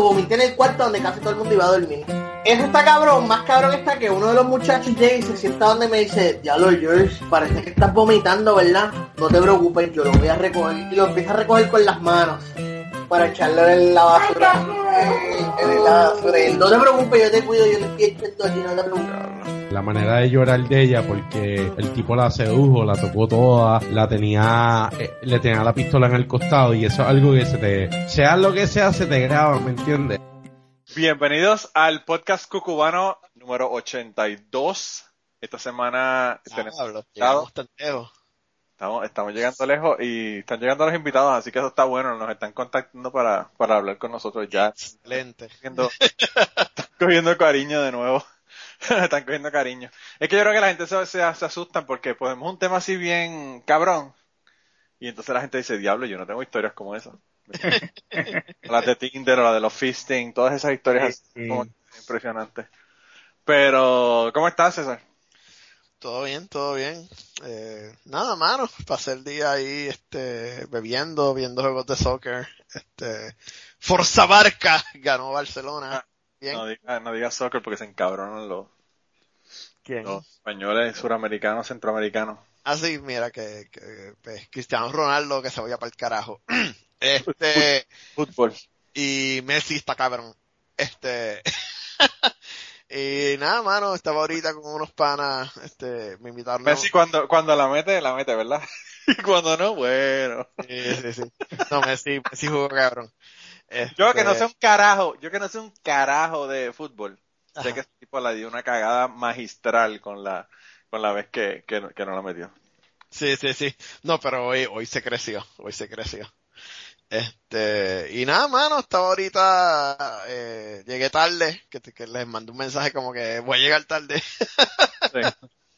vomité, lo vomité en el cuarto donde casi todo el mundo iba a dormir. Eso está cabrón, más cabrón está que uno de los muchachos llega y se sienta donde me dice, diablo George, parece que estás vomitando, ¿verdad? No te preocupes, yo lo voy a recoger. Y lo empieza a recoger con las manos para echarlo en la basura. En la basura. No te preocupes, yo te cuido, yo te estoy echando aquí, no te preocupes. La manera de llorar de ella, porque el tipo la sedujo, la tocó toda, la tenía, eh, le tenía la pistola en el costado y eso es algo que se te, sea lo que sea, se te graba, ¿me entiendes? Bienvenidos al podcast cucubano número 82. Esta semana tenemos llegamos tan lejos. Estamos, estamos llegando lejos y están llegando los invitados, así que eso está bueno. Nos están contactando para, para hablar con nosotros ya. Excelente. Cogiendo, están cogiendo cariño de nuevo. están cogiendo cariño. Es que yo creo que la gente se, se, se asustan porque ponemos un tema así bien cabrón. Y entonces la gente dice, diablo, yo no tengo historias como esas. las de Tinder o la de los fisting, todas esas historias Sí, sí. así como impresionantes. Pero, ¿cómo estás, César? Todo bien, todo bien. Eh, nada, mano. Pasé el día ahí, este, bebiendo, viendo juegos de soccer. Este, Forza Barca ganó Barcelona. Bien. No digas no digas soccer porque se encabronan los, ¿Quién? los españoles, suramericanos, centroamericanos. Así, mira que, que pues, Cristiano Ronaldo que se vaya para el carajo. Este, Fútbol. y Messi está cabrón. Este, y nada, mano, estaba ahorita con unos panas, este, me invitaron. Messi cuando, cuando la mete, la mete, ¿verdad? y cuando no, bueno. Sí, sí, sí. No, Messi, Messi jugó cabrón. Yo que no Este, sé un carajo, yo que no sé un carajo de fútbol. Sé que ese tipo le dio una cagada magistral con la, con la vez que, que, no- que no la metió. Sí, sí, sí. No, pero hoy, hoy se creció, hoy se creció. Este, y nada, mano, estaba ahorita, eh, llegué tarde, que, que les mandé un mensaje como que voy a llegar tarde. Sí.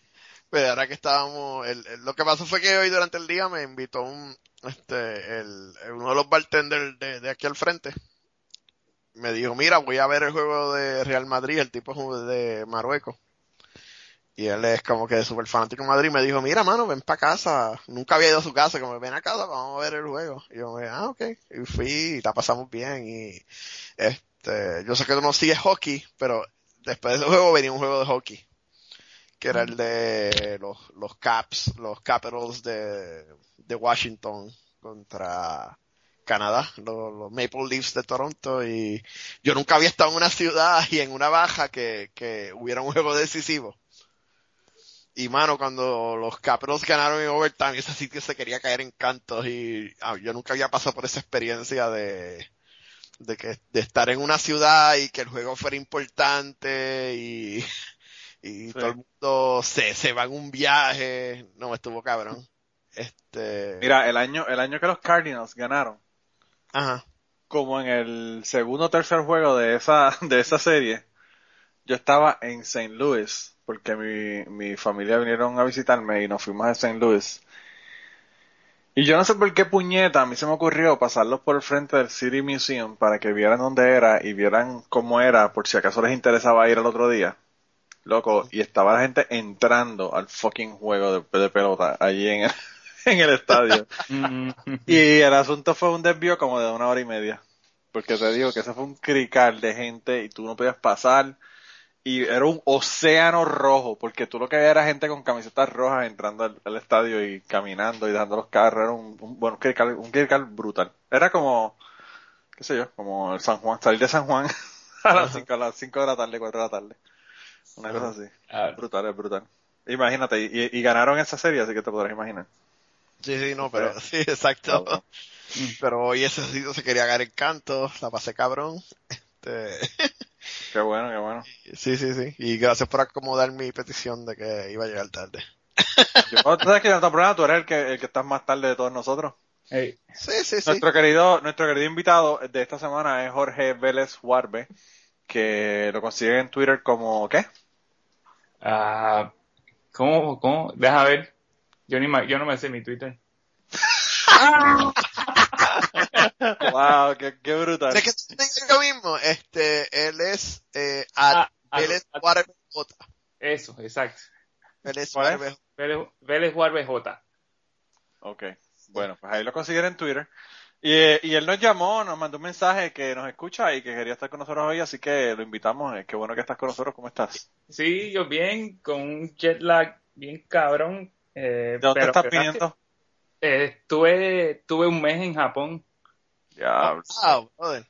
Pero ahora que estábamos, el, lo que pasó fue que hoy durante el día me invitó un, este, el, uno de los bartenders de, aquí al frente. Me dijo, mira, voy a ver el juego de Real Madrid, el tipo es de Marruecos. Y él es como que súper fanático de Madrid. Me dijo, mira, mano, ven para casa. Nunca había ido a su casa, como ven a casa, vamos a ver el juego. Y yo me ah, ok. Y fui, y la pasamos bien. Y, este, yo sé que tú no sigues hockey, pero después del juego venía un juego de hockey. Que era el de los, los Caps, los Capitals de, de Washington contra Canadá, los, Maple Leafs de Toronto. Y yo nunca había estado en una ciudad y en una baja que, que hubiera un juego decisivo. Y mano, cuando los Capitals ganaron en overtime, ese sitio se quería caer en cantos y ah, yo nunca había pasado por esa experiencia de, de que, de estar en una ciudad y que el juego fuera importante y, y todo el mundo se, se va en un viaje. No, estuvo cabrón. Este, Mira, el año, el año que los Cardinals ganaron, ajá. como en el segundo o tercer juego de esa, de esa serie, yo estaba en St. Louis, porque mi, mi familia vinieron a visitarme y nos fuimos a St. Louis. Y yo no sé por qué puñeta, a mí se me ocurrió pasarlos por el frente del City Museum para que vieran dónde era y vieran cómo era, por si acaso les interesaba ir al otro día. Loco, y estaba la gente entrando al fucking juego de, de pelota allí en el, en el estadio. Y el asunto fue un desvío como de una hora y media. Porque te digo que eso fue un crical de gente y tú no podías pasar. Y era un océano rojo, porque tú lo que veías era gente con camisetas rojas entrando al, al estadio y caminando y dejando los carros. Era un, un, bueno, un crical, un crical brutal. Era como, qué sé yo, como el San Juan, salir de San Juan a las 5 a las cinco de la tarde, 4 de la tarde. Una cosa así. Ah, Brutal, es brutal. Imagínate, y, y ganaron esa serie, así que te podrás imaginar. Sí, sí, no, pero sí, exacto. Cabrón. Pero hoy ese sitio se quería caer en cantos, la pasé cabrón. Este, Qué bueno, qué bueno. Sí, sí, sí. Y gracias por acomodar mi petición de que iba a llegar tarde. Yo, ¿tú sabes que no te problema, tú eres el que, el que estás más tarde de todos nosotros. hey, Sí, sí, sí. Nuestro querido, nuestro querido invitado de esta semana es Jorge Vélez Huarbe, que lo consigue en Twitter como, ¿qué? Ah, ¿cómo, cómo? Deja ver. Yo, ni ma- yo no me sé mi Twitter. Wow, qué, qué brutal. Es que tú dices lo mismo. Este, él es, eh, at- Ah, ah, él es ah, Warbe J. Eso, exacto. Él es ¿Cuál es? Warbe Vélez, Vélez Juárez J. Ok, bueno, pues ahí lo consiguen en Twitter. Y, eh, y él nos llamó, nos mandó un mensaje que nos escucha y que quería estar con nosotros hoy, así que lo invitamos. Eh, Qué bueno que estás con nosotros. ¿Cómo estás? Sí, yo bien, con un jet lag bien cabrón. ¿De Eh, dónde pero estás viniendo? eh, estuve, estuve un mes en Japón. Ya, Ah, brother.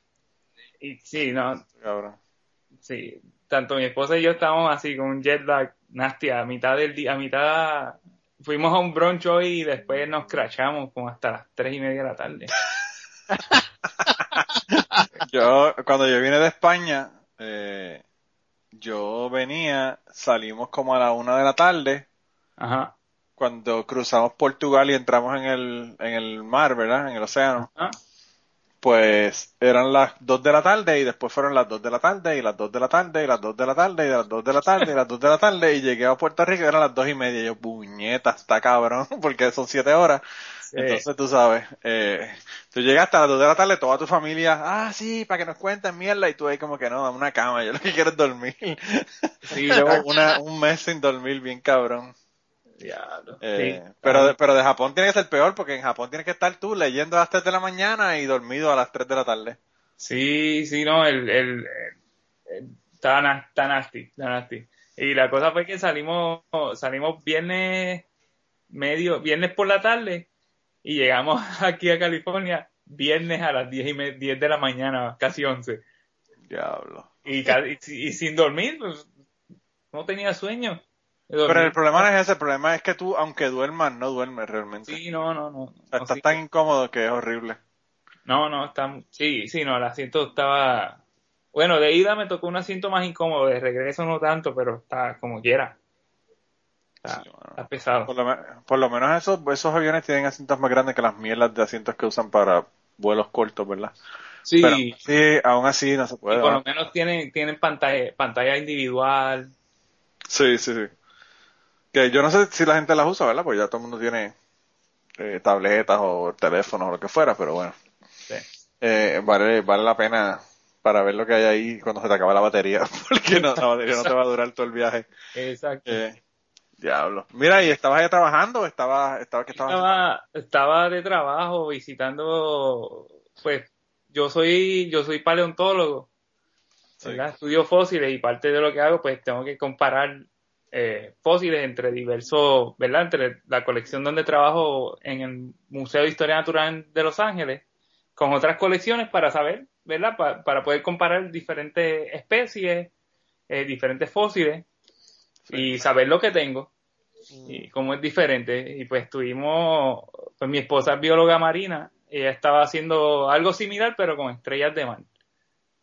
Y sí, no, cabrón. sí. Tanto mi esposa y yo estábamos así con un jet lag nasty a mitad del día, a mitad. Fuimos a un brunch hoy y después nos crashamos como hasta las tres y media de la tarde. Yo, cuando yo vine de España, eh, yo venía, salimos como a la una de la tarde, Ajá. cuando cruzamos Portugal y entramos en el, en el mar, ¿verdad? En el océano. Ah, Pues eran las 2 de la tarde y después fueron las 2 de la tarde y las 2 de la tarde y las 2 de la tarde y las 2 de la tarde y las 2 de la tarde y llegué a Puerto Rico y eran las 2 y media y yo, puñeta, está cabrón, porque son 7 horas. Sí. Entonces tú sabes, eh, tú llegaste a las 2 de la tarde, toda tu familia, ah, sí, para que nos cuenten mierda y tú ahí como que no, dame una cama, yo lo que quiero es dormir. Sí, Llevo una, un mes sin dormir bien cabrón. diablo. Eh, Sí. pero, de, pero de Japón tiene que ser peor porque en Japón tienes que estar tú leyendo a las 3 de la mañana y dormido a las 3 de la tarde. Sí, sí, no, el, el, el- está, na- está nasty, está nasty. Y la cosa fue que salimos, salimos viernes medio, viernes por la tarde y llegamos aquí a California viernes a las 10 y me- 10 de la mañana, casi 11. Diablo. Y, ca- y, y sin dormir, pues, no tenía sueño. Pero el problema no es ese, el problema es que tú, aunque duermas, no duermes realmente. Sí, no, no, no. O sea, no, estás sí. tan incómodo que es horrible. No, no, está, sí, sí, no, el asiento estaba, bueno, de ida me tocó un asiento más incómodo, de regreso no tanto, pero está como quiera. Sí, bueno. está pesado. Por lo, por lo menos esos, esos aviones tienen asientos más grandes que las mierdas de asientos que usan para vuelos cortos, ¿verdad? Sí, Pero sí, aún así no se y puede. por lo ¿no? menos tienen, tienen pantalla, pantalla individual. Sí, sí, sí. Que yo no sé si la gente las usa, ¿verdad? Porque ya todo el mundo tiene eh, tabletas o teléfonos o lo que fuera, pero bueno. Sí. Eh, vale, vale la pena para ver lo que hay ahí cuando se te acaba la batería, porque no, la batería no te va a durar todo el viaje. Exacto. Eh, diablo. Mira, ¿y estabas ahí trabajando? o ¿Estaba, estaba, que estabas estaba, estaba de trabajo visitando, pues, yo soy, yo soy paleontólogo, Sí. ¿verdad? Estudio fósiles y parte de lo que hago, pues tengo que comparar eh, fósiles entre diversos, ¿verdad? Entre la colección donde trabajo en el Museo de Historia Natural de Los Ángeles con otras colecciones para saber, ¿verdad? Pa- para poder comparar diferentes especies, eh, diferentes fósiles y saber lo que tengo y cómo es diferente. Y pues tuvimos, pues mi esposa es bióloga marina, ella estaba haciendo algo similar pero con estrellas de mar.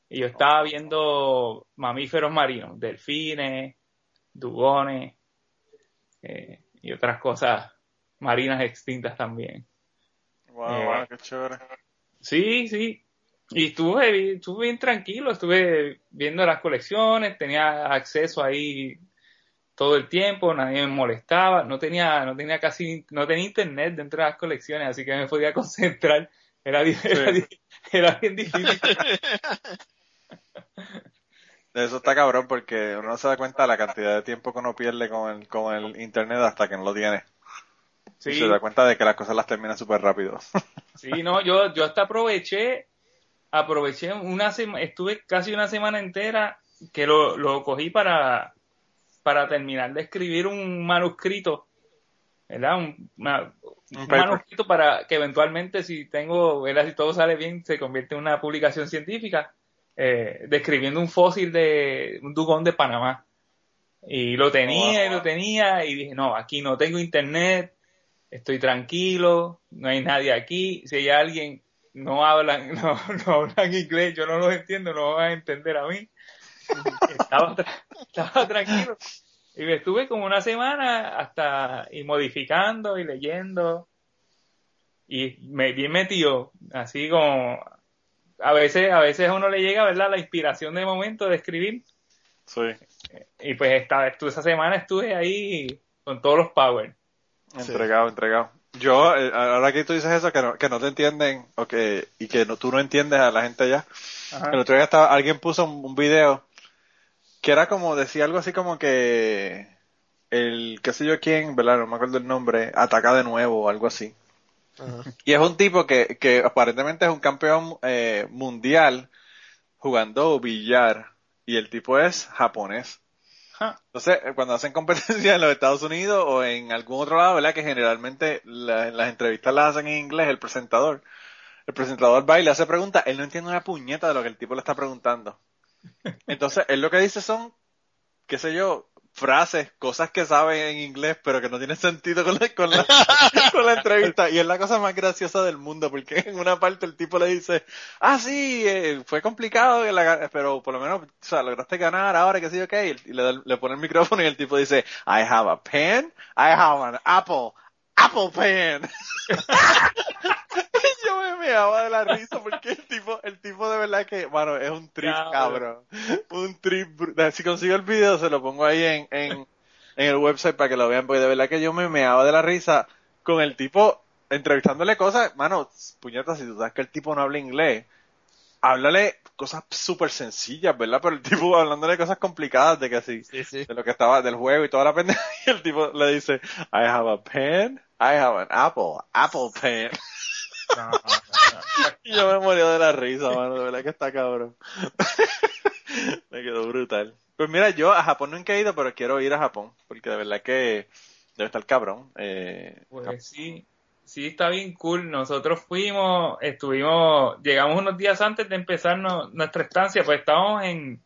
Y yo estaba viendo mamíferos marinos, delfines, dugones eh, y otras cosas marinas extintas también. Wow, Eh, wow, qué chévere. Sí, sí. Y estuve, estuve bien tranquilo, estuve viendo las colecciones, tenía acceso ahí todo el tiempo, nadie me molestaba, no tenía, no tenía casi, no tenía internet dentro de las colecciones, así que me podía concentrar. Era, era, di- era bien difícil. Eso está cabrón porque uno no se da cuenta de la cantidad de tiempo que uno pierde con el, con el internet hasta que no lo tiene. Y Sí, se da cuenta de que las cosas las termina súper rápido. sí, no, yo, yo hasta aproveché, aproveché una semana, estuve casi una semana entera que lo, lo cogí para, para terminar de escribir un manuscrito, ¿verdad? Un, una- manuscrito para que eventualmente, si tengo, ¿verdad? Si todo sale bien, se convierte en una publicación científica, eh, describiendo un fósil de un dugón de Panamá. Y lo tenía y lo tenía y dije, no, aquí no tengo internet, estoy tranquilo, no hay nadie aquí, si hay alguien, no hablan, no, no hablan inglés, yo no los entiendo, no van a entender a mí. Estaba, tra- estaba tranquilo. Y me estuve como una semana hasta y modificando y leyendo. Y me bien metido, así como a veces, a veces a uno le llega, ¿verdad? La inspiración de momento de escribir. Sí, Y pues esta, esa semana estuve ahí con todos los power. entregado, entregado. Yo, eh, ahora que tú dices eso, que no, que no te entienden, o que, y que no, tú no entiendes a la gente allá. El otro día estaba, alguien puso un, un video que era como, decía algo así como que el, qué sé yo quién, ¿verdad? No me acuerdo el nombre, ataca de nuevo o algo así. Y es un tipo que, que aparentemente es un campeón eh, mundial jugando billar. Y el tipo es japonés. Ja. Entonces, eh, cuando hacen competencia en los Estados Unidos o en algún otro lado, ¿verdad? Que generalmente la- las entrevistas las hacen en inglés, el presentador. El presentador va y le hace preguntas, él no entiende una puñeta de lo que el tipo le está preguntando. Entonces, él lo que dice son, qué sé yo, frases, cosas que sabe en inglés, pero que no tienen sentido con la, con la, con la entrevista. Y es la cosa más graciosa del mundo, porque en una parte el tipo le dice, ah, sí, eh, fue complicado, pero por lo menos, o sea, lograste ganar ahora, que sí, ok. Y le, le pone el micrófono y el tipo dice, I have a pen, I have an apple, apple pen. Me meaba de la risa porque el tipo, el tipo de verdad que, bueno, es un trip Cabrón. cabrón. Un trip, si consigo el video se lo pongo ahí en, en, en el website para que lo vean, porque de verdad que yo me meaba de la risa con el tipo entrevistándole cosas, mano, puñetas, si tú sabes que el tipo no habla inglés, háblale cosas súper sencillas, ¿verdad? Pero el tipo hablándole cosas complicadas de que así, Sí, sí. de lo que estaba, del juego y toda la pendeja, y el tipo le dice, I have a pen, I have an apple, apple pen. No, yo me moría de la risa, mano, de verdad que está cabrón. me quedó brutal. Pues mira, yo a Japón nunca he ido, pero quiero ir a Japón, porque de verdad que debe estar cabrón. Eh, Pues sí, sí está bien cool. Nosotros fuimos, estuvimos, llegamos unos días antes de empezar no- nuestra estancia, pues estábamos en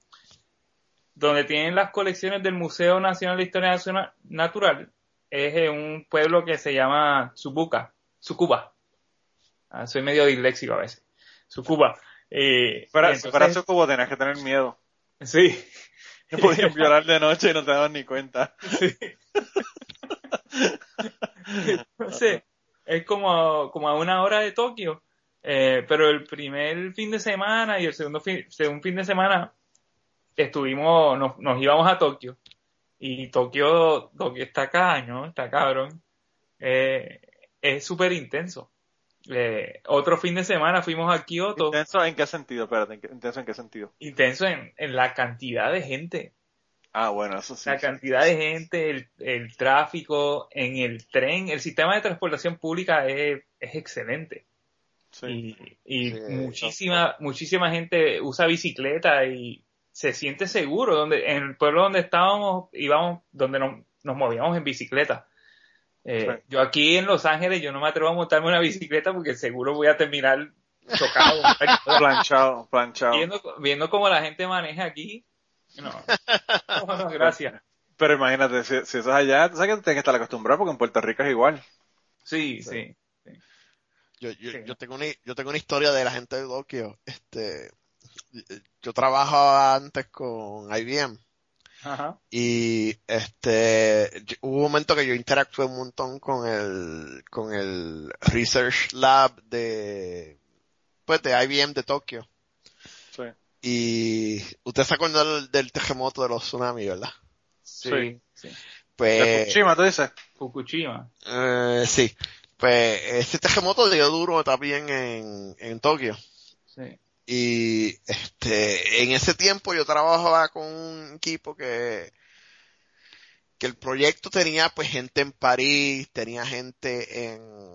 donde tienen las colecciones del Museo Nacional de Historia Natural. Es en un pueblo que se llama Tsubuka, Tsukuba. Ah, soy medio disléxico a veces. Tsukuba. Eh, fuera entonces- Sucubo tenías que tener miedo. Sí. Te podían violar de noche y no te daban ni cuenta. Sí. Entonces, es como, como a una hora de Tokio. Eh, pero el primer fin de semana y el segundo fin, segundo fin de semana estuvimos, nos, nos íbamos a Tokio. Y Tokio, Tokio está acá, ¿no? Está cabrón. Eh, es súper intenso. Eh, otro fin de semana fuimos a Kioto. ¿Intenso en qué sentido? Espérate, ¿en qué- ¿intenso en qué sentido? Intenso en, en la cantidad de gente. Ah, bueno, eso sí. la cantidad de gente, el, el tráfico en el tren, el sistema de transportación pública es, es excelente. Sí. Y, y Sí, muchísima, muchísima gente usa bicicleta y se siente seguro. Donde, en el pueblo donde estábamos, íbamos, donde nos, nos movíamos en bicicleta. Eh, Sí. Yo aquí en Los Ángeles, yo no me atrevo a montarme una bicicleta porque seguro voy a terminar chocado. Planchado, planchado. viendo, viendo cómo la gente maneja aquí. No, no, no, gracias. Pero imagínate, si, si eso es allá, tú sabes que tienes que estar acostumbrado porque en Puerto Rico es igual. Sí, sí. Yo, yo, Sí. yo tengo una, yo tengo una historia de la gente de Tokio. Este, yo trabajaba antes con IBM Ajá. y este, hubo un momento que yo interactué un montón con el, con el Research Lab de, pues de IBM de Tokio. Sí. Y usted se acuerda del, del terremoto de los tsunamis, ¿verdad? Sí, sí. De Pues, Fukushima, tú dices. Fukushima. eh, sí. Pues este terremoto dio duro también en, en Tokio. Sí. Y este, en ese tiempo yo trabajaba con un equipo que, que el proyecto tenía pues gente en París, tenía gente en,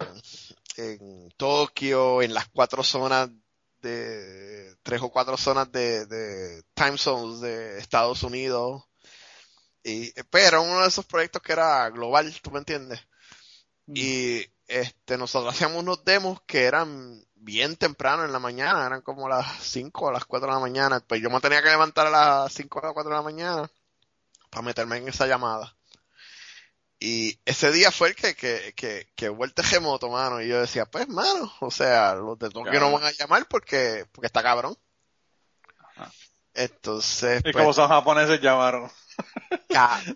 en Tokio, en las cuatro zonas de, tres o cuatro zonas de, de time zones de Estados Unidos. Y, pues era uno de esos proyectos que era global, ¿tú me entiendes? Y este, nosotros hacíamos unos demos que eran bien temprano en la mañana, eran como las 5 o las 4 de la mañana. Pues yo me tenía que levantar a las 5 o las 4 de la mañana para meterme en esa llamada. Y ese día fue el que, que, que, que hubo el terremoto, mano. Y yo decía, pues, mano, o sea, los de Tokio no van a llamar porque, porque está cabrón. Entonces, Y pues, como son japoneses llamaron.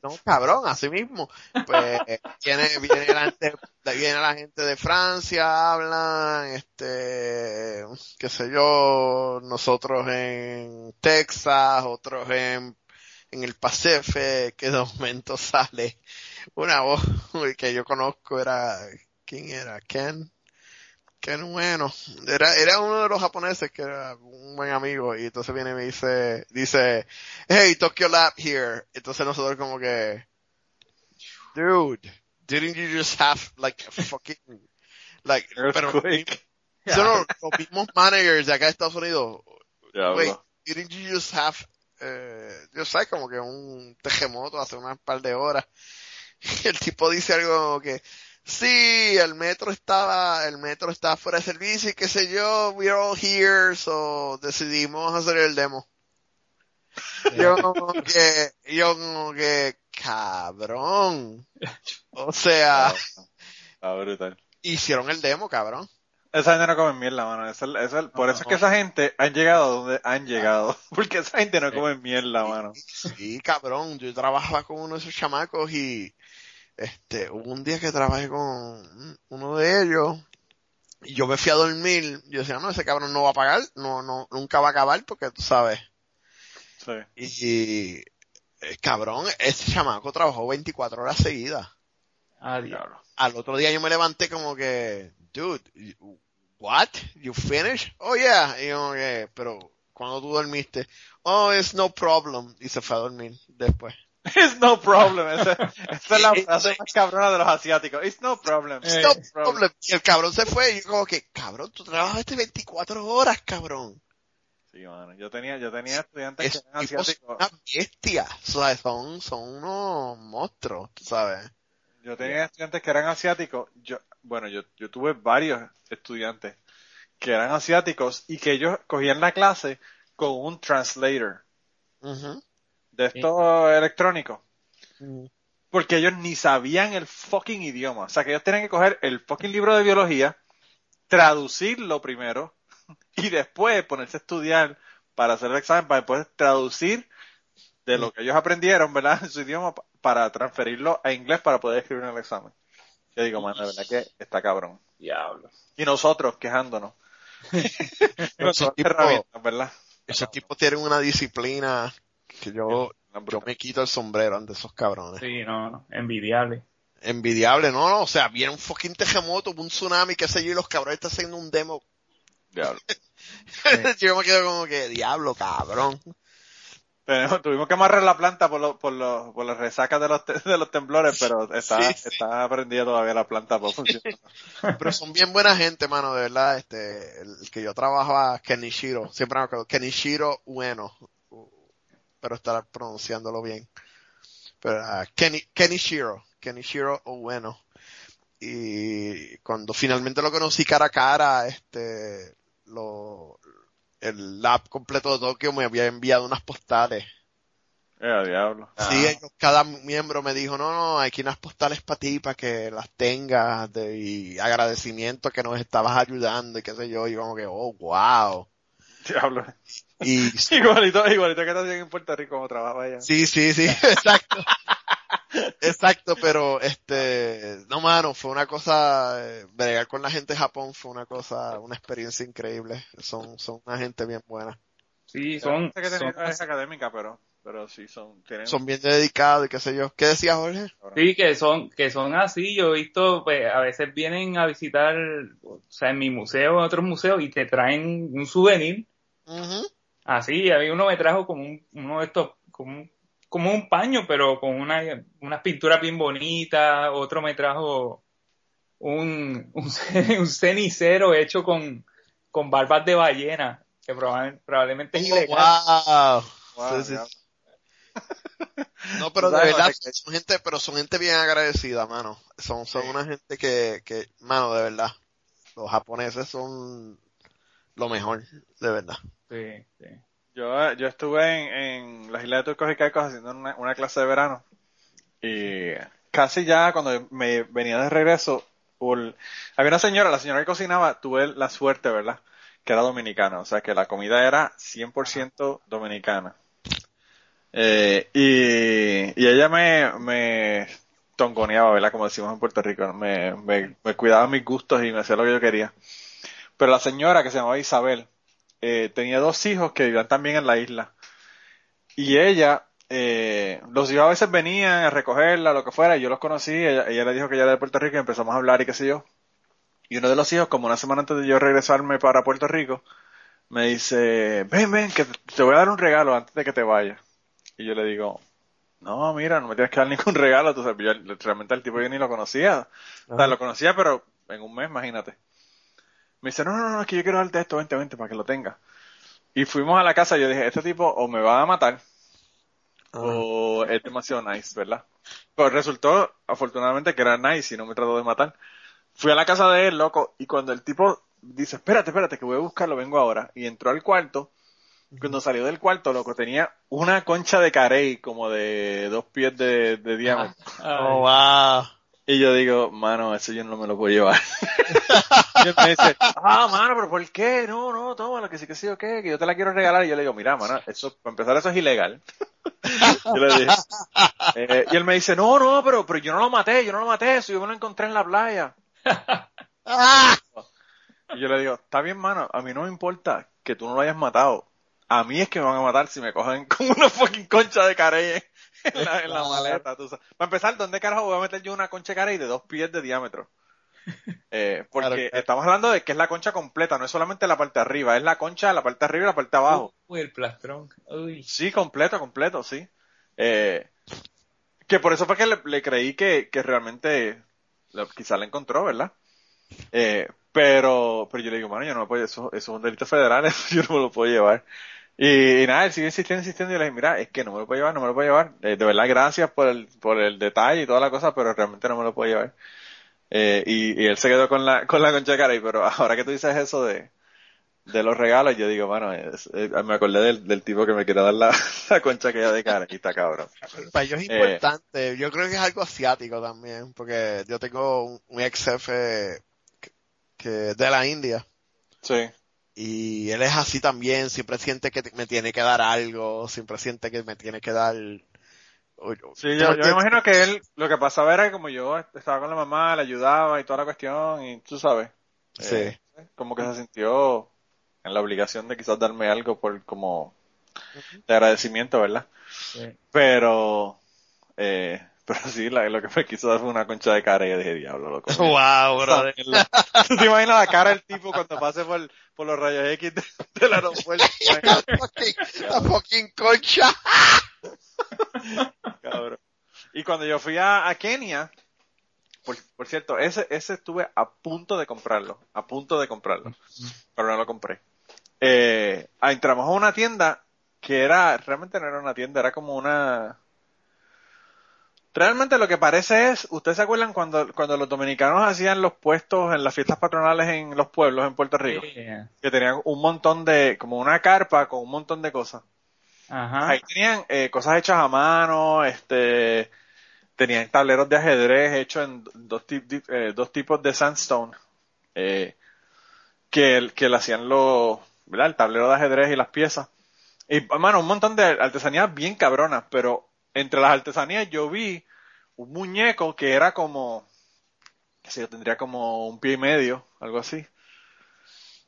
No, cabrón, así mismo. Pues viene, viene la gente, viene la gente de Francia, hablan, este, qué sé yo, nosotros en Texas, otros en, en el Pacific, que de momento sale una voz que yo conozco, era, ¿quién era? Ken. Ken bueno. Era, era uno de los japoneses que era un buen amigo y entonces viene y me dice, dice, hey, Tokyo Lab here. Entonces nosotros como que, dude, didn't you just have like a fucking Like, pero Earthquake. son los, los mismos managers de acá de Estados Unidos. Wait, didn't you just have, eh, yo sé, como que un terremoto hace unas par de horas? Y el tipo dice algo como que, sí, el metro estaba, el metro estaba fuera de servicio y qué sé yo, we're all here, so decidimos hacer el demo. Yo como que, yo como que, cabrón. O sea, Está brutal. hicieron el demo, cabrón. Esa gente no come mierda, mano. Eso es- eso es- por eso es que esa gente han llegado a donde han llegado. Porque esa gente no come mierda, mano. Sí, cabrón, yo trabajaba con uno de esos chamacos y este, hubo un día que trabajé con uno de ellos y yo me fui a dormir, yo decía, no, ese cabrón no va a pagar, no, no, nunca va a acabar porque tú sabes. Sí. Y, eh, cabrón, ese chamaco trabajó 24 horas seguidas. Adiós. Diablo. Al otro día yo me levanté como que, dude, what? You finished? Oh yeah. Y yo como que, pero, cuando tú dormiste? Oh, it's no problem. Y se fue a dormir después. It's no problem. Esa, esa es la frase más cabrona de los asiáticos. It's no problem. Eh, No problem. Y el cabrón se fue y yo como que, cabrón, tú trabajaste 24 horas, cabrón. Sí, mano. Yo tenía, yo tenía estudiantes que Es eran tipos son asiáticos. una bestia. O sea, son, son unos monstruos, tú sabes. Yo tenía estudiantes que eran asiáticos. Yo, bueno, yo, yo tuve varios estudiantes que eran asiáticos y que ellos cogían la clase con un translator Ujú. De estos electrónicos. Ujú. Porque ellos ni sabían el fucking idioma. O sea, que ellos tenían que coger el fucking libro de biología, traducirlo primero y después ponerse a estudiar para hacer el examen, para después traducir de lo que ellos aprendieron, ¿verdad? En su idioma pa- para transferirlo a inglés para poder escribir en el examen. Yo digo, mano, de verdad que está cabrón. Diablo. Y nosotros quejándonos. Esos tipos tienen una disciplina que yo, yo me quito el sombrero ante esos cabrones. Sí, no, no, envidiable. Envidiable, no, no, o sea, viene un fucking terremoto, un tsunami, qué sé yo, y los cabrones están haciendo un demo. Diablo. yo me quedo como que, diablo, cabrón. Tenemos- tuvimos que amarrar la planta por, lo- por, los- por las resacas de los, te- de los temblores, pero está, Sí, sí. está prendida todavía la planta por funcionar. Pero son bien buena gente, mano, de verdad, este, el que yo trabajaba, Kenichiro, siempre me acuerdo, Kenichiro Ueno, pero estar pronunciándolo bien. Pero, ah, Keni, Kenichiro, Kenichiro Ueno. Y cuando finalmente lo conocí cara a cara, este, lo, el lab completo de Tokio me había enviado unas postales. Eh, diablo. Sí, ellos- cada miembro me dijo, no, no, hay aquí unas postales para ti, para que las tengas, de, y agradecimiento que nos estabas ayudando, y qué sé yo, y como que, oh, wow. Diablo. Y Igualito, igualito que hacían en Puerto Rico como trabajas allá. sí, sí, sí, exacto. Exacto, pero este, no mano, fue una cosa, eh, bregar con la gente de Japón fue una cosa, una experiencia increíble. Son, son una gente bien buena. Sí, son, No sé que son- es académica, pero, pero sí son, tienen, Son bien dedicados y qué sé yo. ¿Qué decía Jorge? sí, que son, que son así. Yo he visto, pues, a veces vienen a visitar, o sea, en mi museo, en otros museos, y te traen un souvenir. Ujú. Así, a mí uno me trajo como un, uno de estos, como un, como un paño, pero con una, unas pinturas bien bonitas. Otro me trajo un, un, un cenicero hecho con, con barbas de ballena, que probable- probablemente es ilegal. wow. Wow, Sí, sí, diablo. No, pero de ¿Sabes, verdad, son gente, pero son gente bien agradecida, mano. Son, son una gente que, que, mano, de verdad. Los japoneses son lo mejor, de verdad. Sí, sí. Yo, yo estuve en, en las islas de Turcos y Caicos haciendo una, una clase de verano y casi ya cuando me venía de regreso, por- había una señora, la señora que cocinaba, tuve la suerte, ¿verdad? Que era dominicana, o sea que la comida era 100% dominicana. Eh, y, y ella me, me tongoneaba, ¿verdad? Como decimos en Puerto Rico, me, me, me cuidaba mis gustos y me hacía lo que yo quería. Pero la señora que se llamaba Isabel, eh, tenía dos hijos que vivían también en la isla. Y ella, eh, los hijos a veces venían a recogerla, lo que fuera, y yo los conocí, ella, ella le dijo que ella era de Puerto Rico y empezamos a hablar y qué sé yo. Y uno de los hijos, como una semana antes de yo regresarme para Puerto Rico, me dice, ven, ven, que te- voy a dar un regalo antes de que te vayas. Y yo le digo, no, mira, no me tienes que dar ningún regalo, tú sabes, yo realmente el tipo yo ni lo conocía. O sea, lo conocía, pero en un mes, imagínate. Me dice, no, no, no, es que yo quiero darte esto, vente, vente, para que lo tenga. Y fuimos a la casa y yo dije, este tipo o me va a matar, o es demasiado nice, ¿verdad? Pues resultó, afortunadamente, que era nice y no me trató de matar. Fui a la casa de él, loco, y cuando el tipo dice, espérate, espérate, que voy a buscarlo, vengo ahora, y entró al cuarto, cuando salió del cuarto, loco, tenía una concha de carey como de dos pies de, de diámetro. Oh, wow. Y yo digo, mano, eso yo no me lo puedo llevar. y él me dice, ah, mano, pero ¿por qué? No, no, toma, lo que sí que sí o qué, que yo te la quiero regalar. Y yo le digo, mira, mano, eso, para empezar, eso es ilegal. yo le dije. Eh, y él me dice, no, no, pero, pero yo no lo maté, yo no lo maté, eso yo me lo encontré en la playa. y yo le digo, está bien, mano, a mí no me importa que tú no lo hayas matado. A mí es que me van a matar si me cogen con una fucking concha de carey en la, en la maleta. Tú sabes. Para empezar, ¿dónde carajo voy a meter yo una concha de carey de dos pies de diámetro? Eh, porque Claro, claro. estamos hablando de que es la concha completa, no es solamente la parte de arriba, es la concha, la parte de arriba y la parte de abajo. Uy, el plastrón. Uy. Sí, completo, completo, sí. Eh, que por eso fue que le, le creí que, que realmente lo- quizá la encontró, ¿verdad? Eh, pero, pero yo le digo, mano, yo no me puedo, eso, eso es un delito federal, eso yo no me lo puedo llevar. Y, y nada, él sigue insistiendo, insistiendo, y le dije, mira, es que no me lo puedo llevar, no me lo puedo llevar. Eh, de verdad, gracias por el, por el detalle y toda la cosa, pero realmente no me lo puedo llevar. Eh, y, y él se quedó con la, con la concha de cara, y pero ahora que tú dices eso de, de los regalos, yo digo, bueno, es- es- me acordé del, del tipo que me quiere dar la, la concha que de cara, y está cabrón. Para ellos es Eh. importante. Yo creo que es algo asiático también, porque yo tengo un, un ex jefe que, que de la India Sí. Y él es así también. Siempre siente que me tiene que dar algo, siempre siente que me tiene que dar. Sí, yo, yo me imagino que él, lo que pasaba era que como yo estaba con la mamá, le ayudaba y toda la cuestión, y tú sabes, Sí. eh, como que se sintió en la obligación de quizás darme algo por como de agradecimiento, ¿verdad? Sí. Pero, eh, pero sí, la- lo que me quiso dar fue una concha de cara y yo dije, diablo, loco. Wow, brother. ¿Tú te imaginas la cara del tipo cuando pase por, por los rayos X de- del aeropuerto? La fucking, la fucking concha. Cabrón. Y cuando yo fui a, a Kenia, por, por cierto, ese, ese estuve a punto de comprarlo, a punto de comprarlo, pero no lo compré. Eh, ah, entramos a una tienda que era, realmente no era una tienda, era como una... Realmente lo que parece es, ¿ustedes se acuerdan cuando, cuando los dominicanos hacían los puestos en las fiestas patronales en los pueblos en Puerto Rico? Yeah. Que tenían un montón de, como una carpa con un montón de cosas. Ajá. Ahí tenían eh, cosas hechas a mano, este, tenían tableros de ajedrez hechos en dos, ti- di- eh, dos tipos de sandstone, eh, que, que le hacían los, ¿verdad? El tablero de ajedrez y las piezas. Y, mano, un montón de artesanías bien cabronas, pero entre las artesanías yo vi un muñeco que era como, qué sé yo, tendría como un pie y medio, algo así.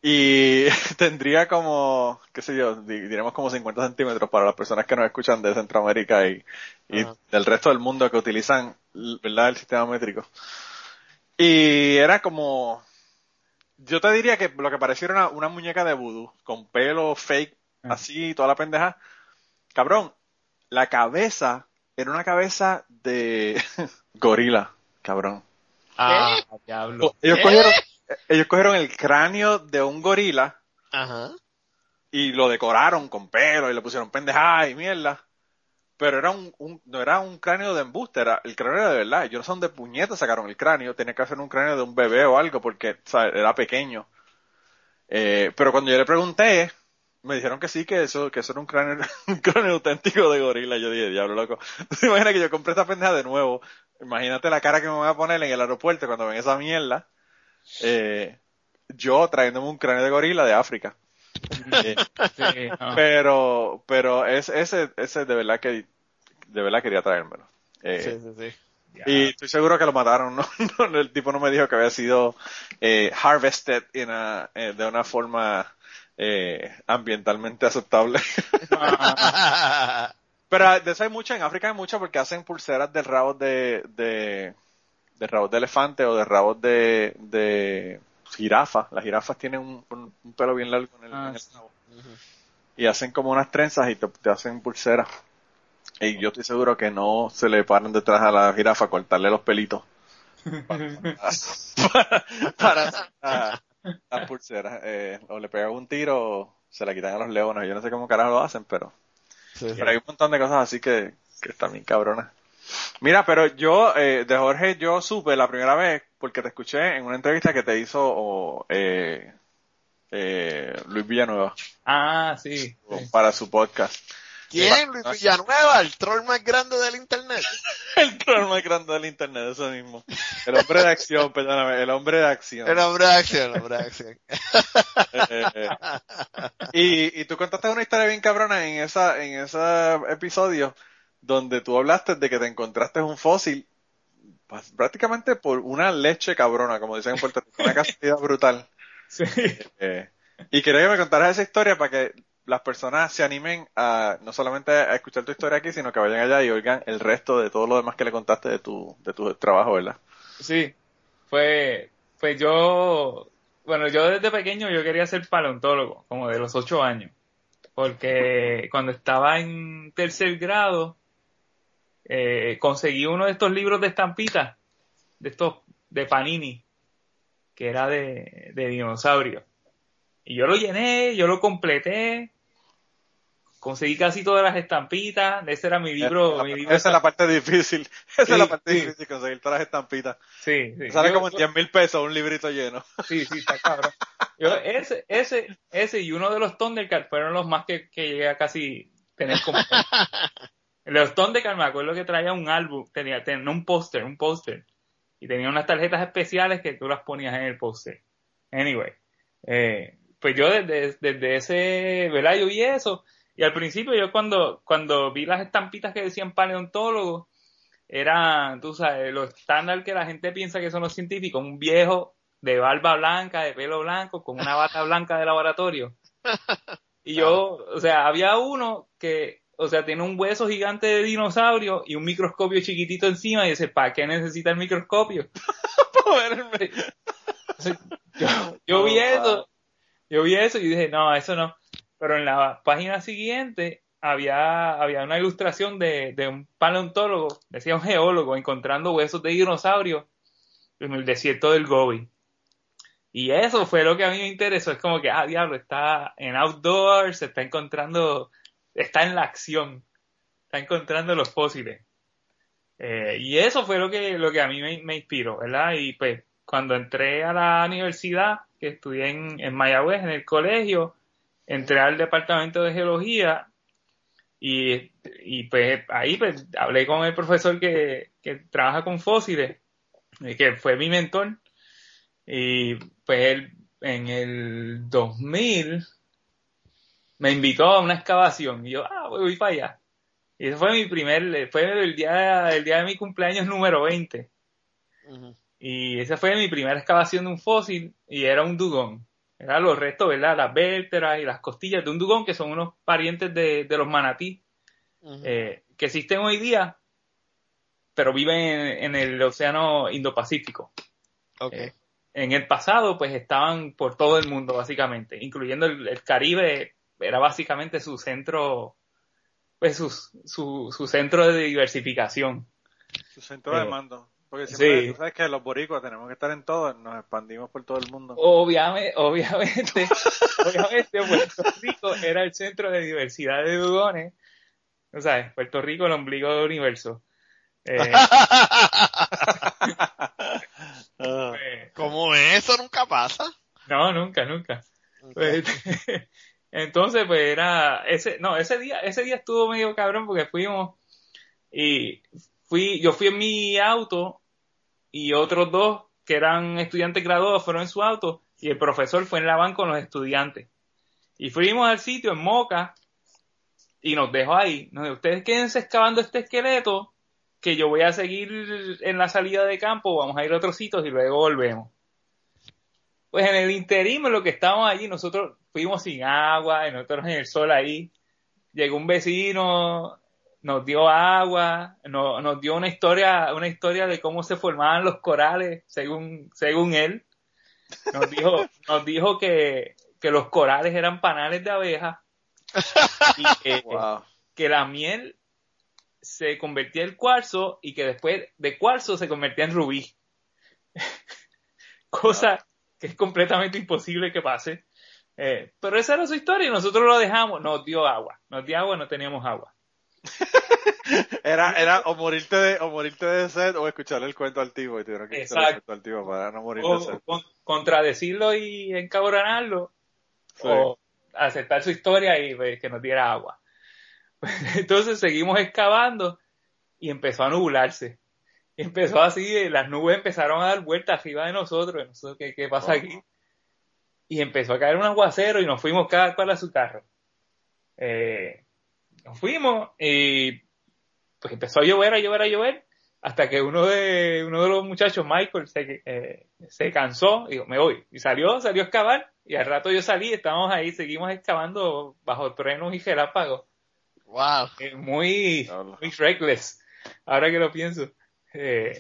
Y tendría como, qué sé yo, di- diremos como 50 centímetros para las personas que nos escuchan de Centroamérica y, del resto del mundo que utilizan, ¿verdad? El sistema métrico. Y era como, yo te diría que lo que parecía era una, una muñeca de vudú, con pelo fake, así, toda la pendeja. Cabrón, la cabeza era una cabeza de gorila, cabrón. Ah, diablo. Ellos cogieron, ellos cogieron el cráneo de un gorila Ajá. y lo decoraron con pelo y le pusieron pendejadas y mierda. Pero era un, un- no era un cráneo de embuste, era el cráneo era de verdad. Yo no sé dónde puñetas sacaron el cráneo, tenía que hacer un cráneo de un bebé o algo porque o sea, era pequeño. Eh, pero cuando yo le pregunté, me dijeron que sí, que eso, que eso era un cráneo, un cráneo auténtico de gorila. Yo dije, diablo loco. ¿Tú te imaginas que yo compré esta pendeja de nuevo? Imagínate la cara que me voy a poner en el aeropuerto cuando ven esa mierda. Eh, yo trayéndome un cráneo de gorila de África. Eh, Sí, no. pero, pero es, ese, ese de verdad que, de verdad quería traérmelo. Eh, Sí, sí, sí. Y estoy seguro que lo mataron, ¿no? No, el tipo no me dijo que había sido eh, harvested in a- eh, de una forma eh, ambientalmente aceptable. Pero de eso hay mucho, en África hay mucho porque hacen pulseras de rabos de, de, de rabos de elefante o de rabos de, de jirafa. Las jirafas tienen un, un- un pelo bien largo en el, Ah, en el sí. rabo. Y hacen como unas trenzas y te, te hacen pulseras. Y yo estoy seguro que no se le paran detrás a la jirafa a cortarle los pelitos para, para las pulseras. Eh, o le pegan un tiro o se la quitan a los leones. Yo no sé cómo carajo lo hacen, pero, pero hay un montón de cosas así que, que están bien cabronas. Mira, pero yo, eh, de Jorge, yo supe la primera vez, porque te escuché en una entrevista que te hizo o, eh, eh, Luis Villanueva Ah, sí. sí. para su podcast. ¿Quién? Luis Villanueva, el troll más grande del internet. El troll más grande del internet, eso mismo. El hombre de acción, perdóname, el hombre de acción. El hombre de acción, el hombre de acción. Eh, eh, y, y tú contaste una historia bien cabrona en esa, en ese episodio donde tú hablaste de que te encontraste un fósil pues, prácticamente por una leche cabrona, como dicen en Puerto Rico, una casualidad brutal. Sí. Eh, y quería que me contaras esa historia para que las personas se animen a no solamente a escuchar tu historia aquí, sino que vayan allá y oigan el resto de todo lo demás que le contaste de tu, de tu trabajo, ¿verdad? Sí, fue, pues yo, bueno, yo desde pequeño yo quería ser paleontólogo, como de los ocho años, porque cuando estaba en tercer grado, eh, conseguí uno de estos libros de estampitas, de estos, de Panini, que era de, de dinosaurio. Y yo lo llené, yo lo completé, conseguí casi todas las estampitas, ese era mi libro, mi libro Esa es la parte difícil. Esa Sí, es la parte sí. difícil, conseguir todas las estampitas. Sí, sí. Sale Yo- como en 10 mil pesos un librito lleno. Sí, sí, está cabrón. Yo, ese, ese, ese y uno de los Thundercats fueron los más que, que llegué a casi tener como. Los Thundercats me acuerdo que traía un álbum, tenía, tenía un póster, un póster. Y tenía unas tarjetas especiales que tú las ponías en el póster. Anyway, eh, pues yo desde, desde ese, ¿verdad? Yo vi eso. Y al principio yo cuando, cuando vi las estampitas que decían paleontólogo, eran, tú sabes, lo estándar que la gente piensa que son los científicos, un viejo de barba blanca, de pelo blanco, con una bata blanca de laboratorio. Y yo, o sea, había uno que, o sea, tiene un hueso gigante de dinosaurio y un microscopio chiquitito encima y dice, ¿para qué necesita el microscopio? yo, yo vi eso, yo vi eso y dije, no, eso no. Pero en la página siguiente había, había una ilustración de, de un paleontólogo, decía un geólogo, encontrando huesos de dinosaurio en el desierto del Gobi. Y eso fue lo que a mí me interesó. Es como que, ah, diablo, está en outdoors, se está encontrando, está en la acción, está encontrando los fósiles. Eh, y eso fue lo que, lo que a mí me, me inspiró, ¿verdad? Y pues cuando entré a la universidad, que estudié en, en Mayagüez, en el colegio, entré al departamento de geología y, y pues ahí pues hablé con el profesor que, que trabaja con fósiles, que fue mi mentor. Y pues él en el 2000 me invitó a una excavación y yo, ah, voy, voy para allá. Y ese fue mi primer, fue el día, el día de mi cumpleaños número 20. Ujú. Y esa fue mi primera excavación de un fósil y era un dugón. Eran los restos, ¿verdad? Las vértebras y las costillas de un dugón que son unos parientes de, de los manatí eh, que existen hoy día, pero viven en, en el océano Indo-Pacífico. Eh, En el pasado, pues estaban por todo el mundo, básicamente, incluyendo el, el Caribe, era básicamente su centro, pues su, su, su centro de diversificación. Su centro de Eh, mando. Porque siempre, sí. tú sabes que los boricuas tenemos que estar en todo, nos expandimos por todo el mundo. Obviamente, obviamente, obviamente Puerto Rico era el centro de diversidad de dugones. O sea, Puerto Rico el ombligo del universo. Eh, Ah, pues, ¿Cómo es? Eso nunca pasa. no, nunca, nunca. Pues, entonces, pues era ese, no, ese día, ese día estuvo medio cabrón porque fuimos y fui, yo fui en mi auto y otros dos que eran estudiantes graduados fueron en su auto y el profesor fue en la van con los estudiantes. Y fuimos al sitio en Moca y nos dejó ahí. Nos dijo, ustedes quédense excavando este esqueleto que yo voy a seguir en la salida de campo, vamos a ir a otros sitios y luego volvemos. Pues en el interim, en lo que estábamos allí, nosotros fuimos sin agua, nosotros en el sol ahí. Llegó un vecino, nos dio agua, no- nos dio una historia, una historia de cómo se formaban los corales, según, según él. Nos dijo, nos dijo que, que los corales eran panales de abejas y que, wow. que la miel se convertía en cuarzo y que después de cuarzo se convertía en rubí. cosa que es completamente imposible que pase. Eh, pero esa era su historia y nosotros lo dejamos. Nos dio agua, nos dio agua, no teníamos agua. Era, era o morirte de, o morirte de sed o escuchar el cuento al tipo y tuvieron que escuchar el cuento al tipo para no morir de sed. con- contradecirlo y encabronarlo Sí. o aceptar su historia y pues, que nos diera agua. Entonces seguimos excavando y empezó a nublarse. Y empezó así, eh, las nubes empezaron a dar vueltas arriba de nosotros. ¿qué, qué pasa aquí? Y empezó a caer un aguacero y nos fuimos cada cual a su carro. Eh, nos fuimos y pues empezó a llover, a llover, a llover, hasta que uno de, uno de los muchachos, Michael, se, eh, se cansó y dijo, me voy. Y salió, salió a excavar, y al rato yo salí, estábamos ahí, seguimos excavando bajo truenos y relámpagos. Wow. Eh, muy, muy reckless, ahora que lo pienso. Eh,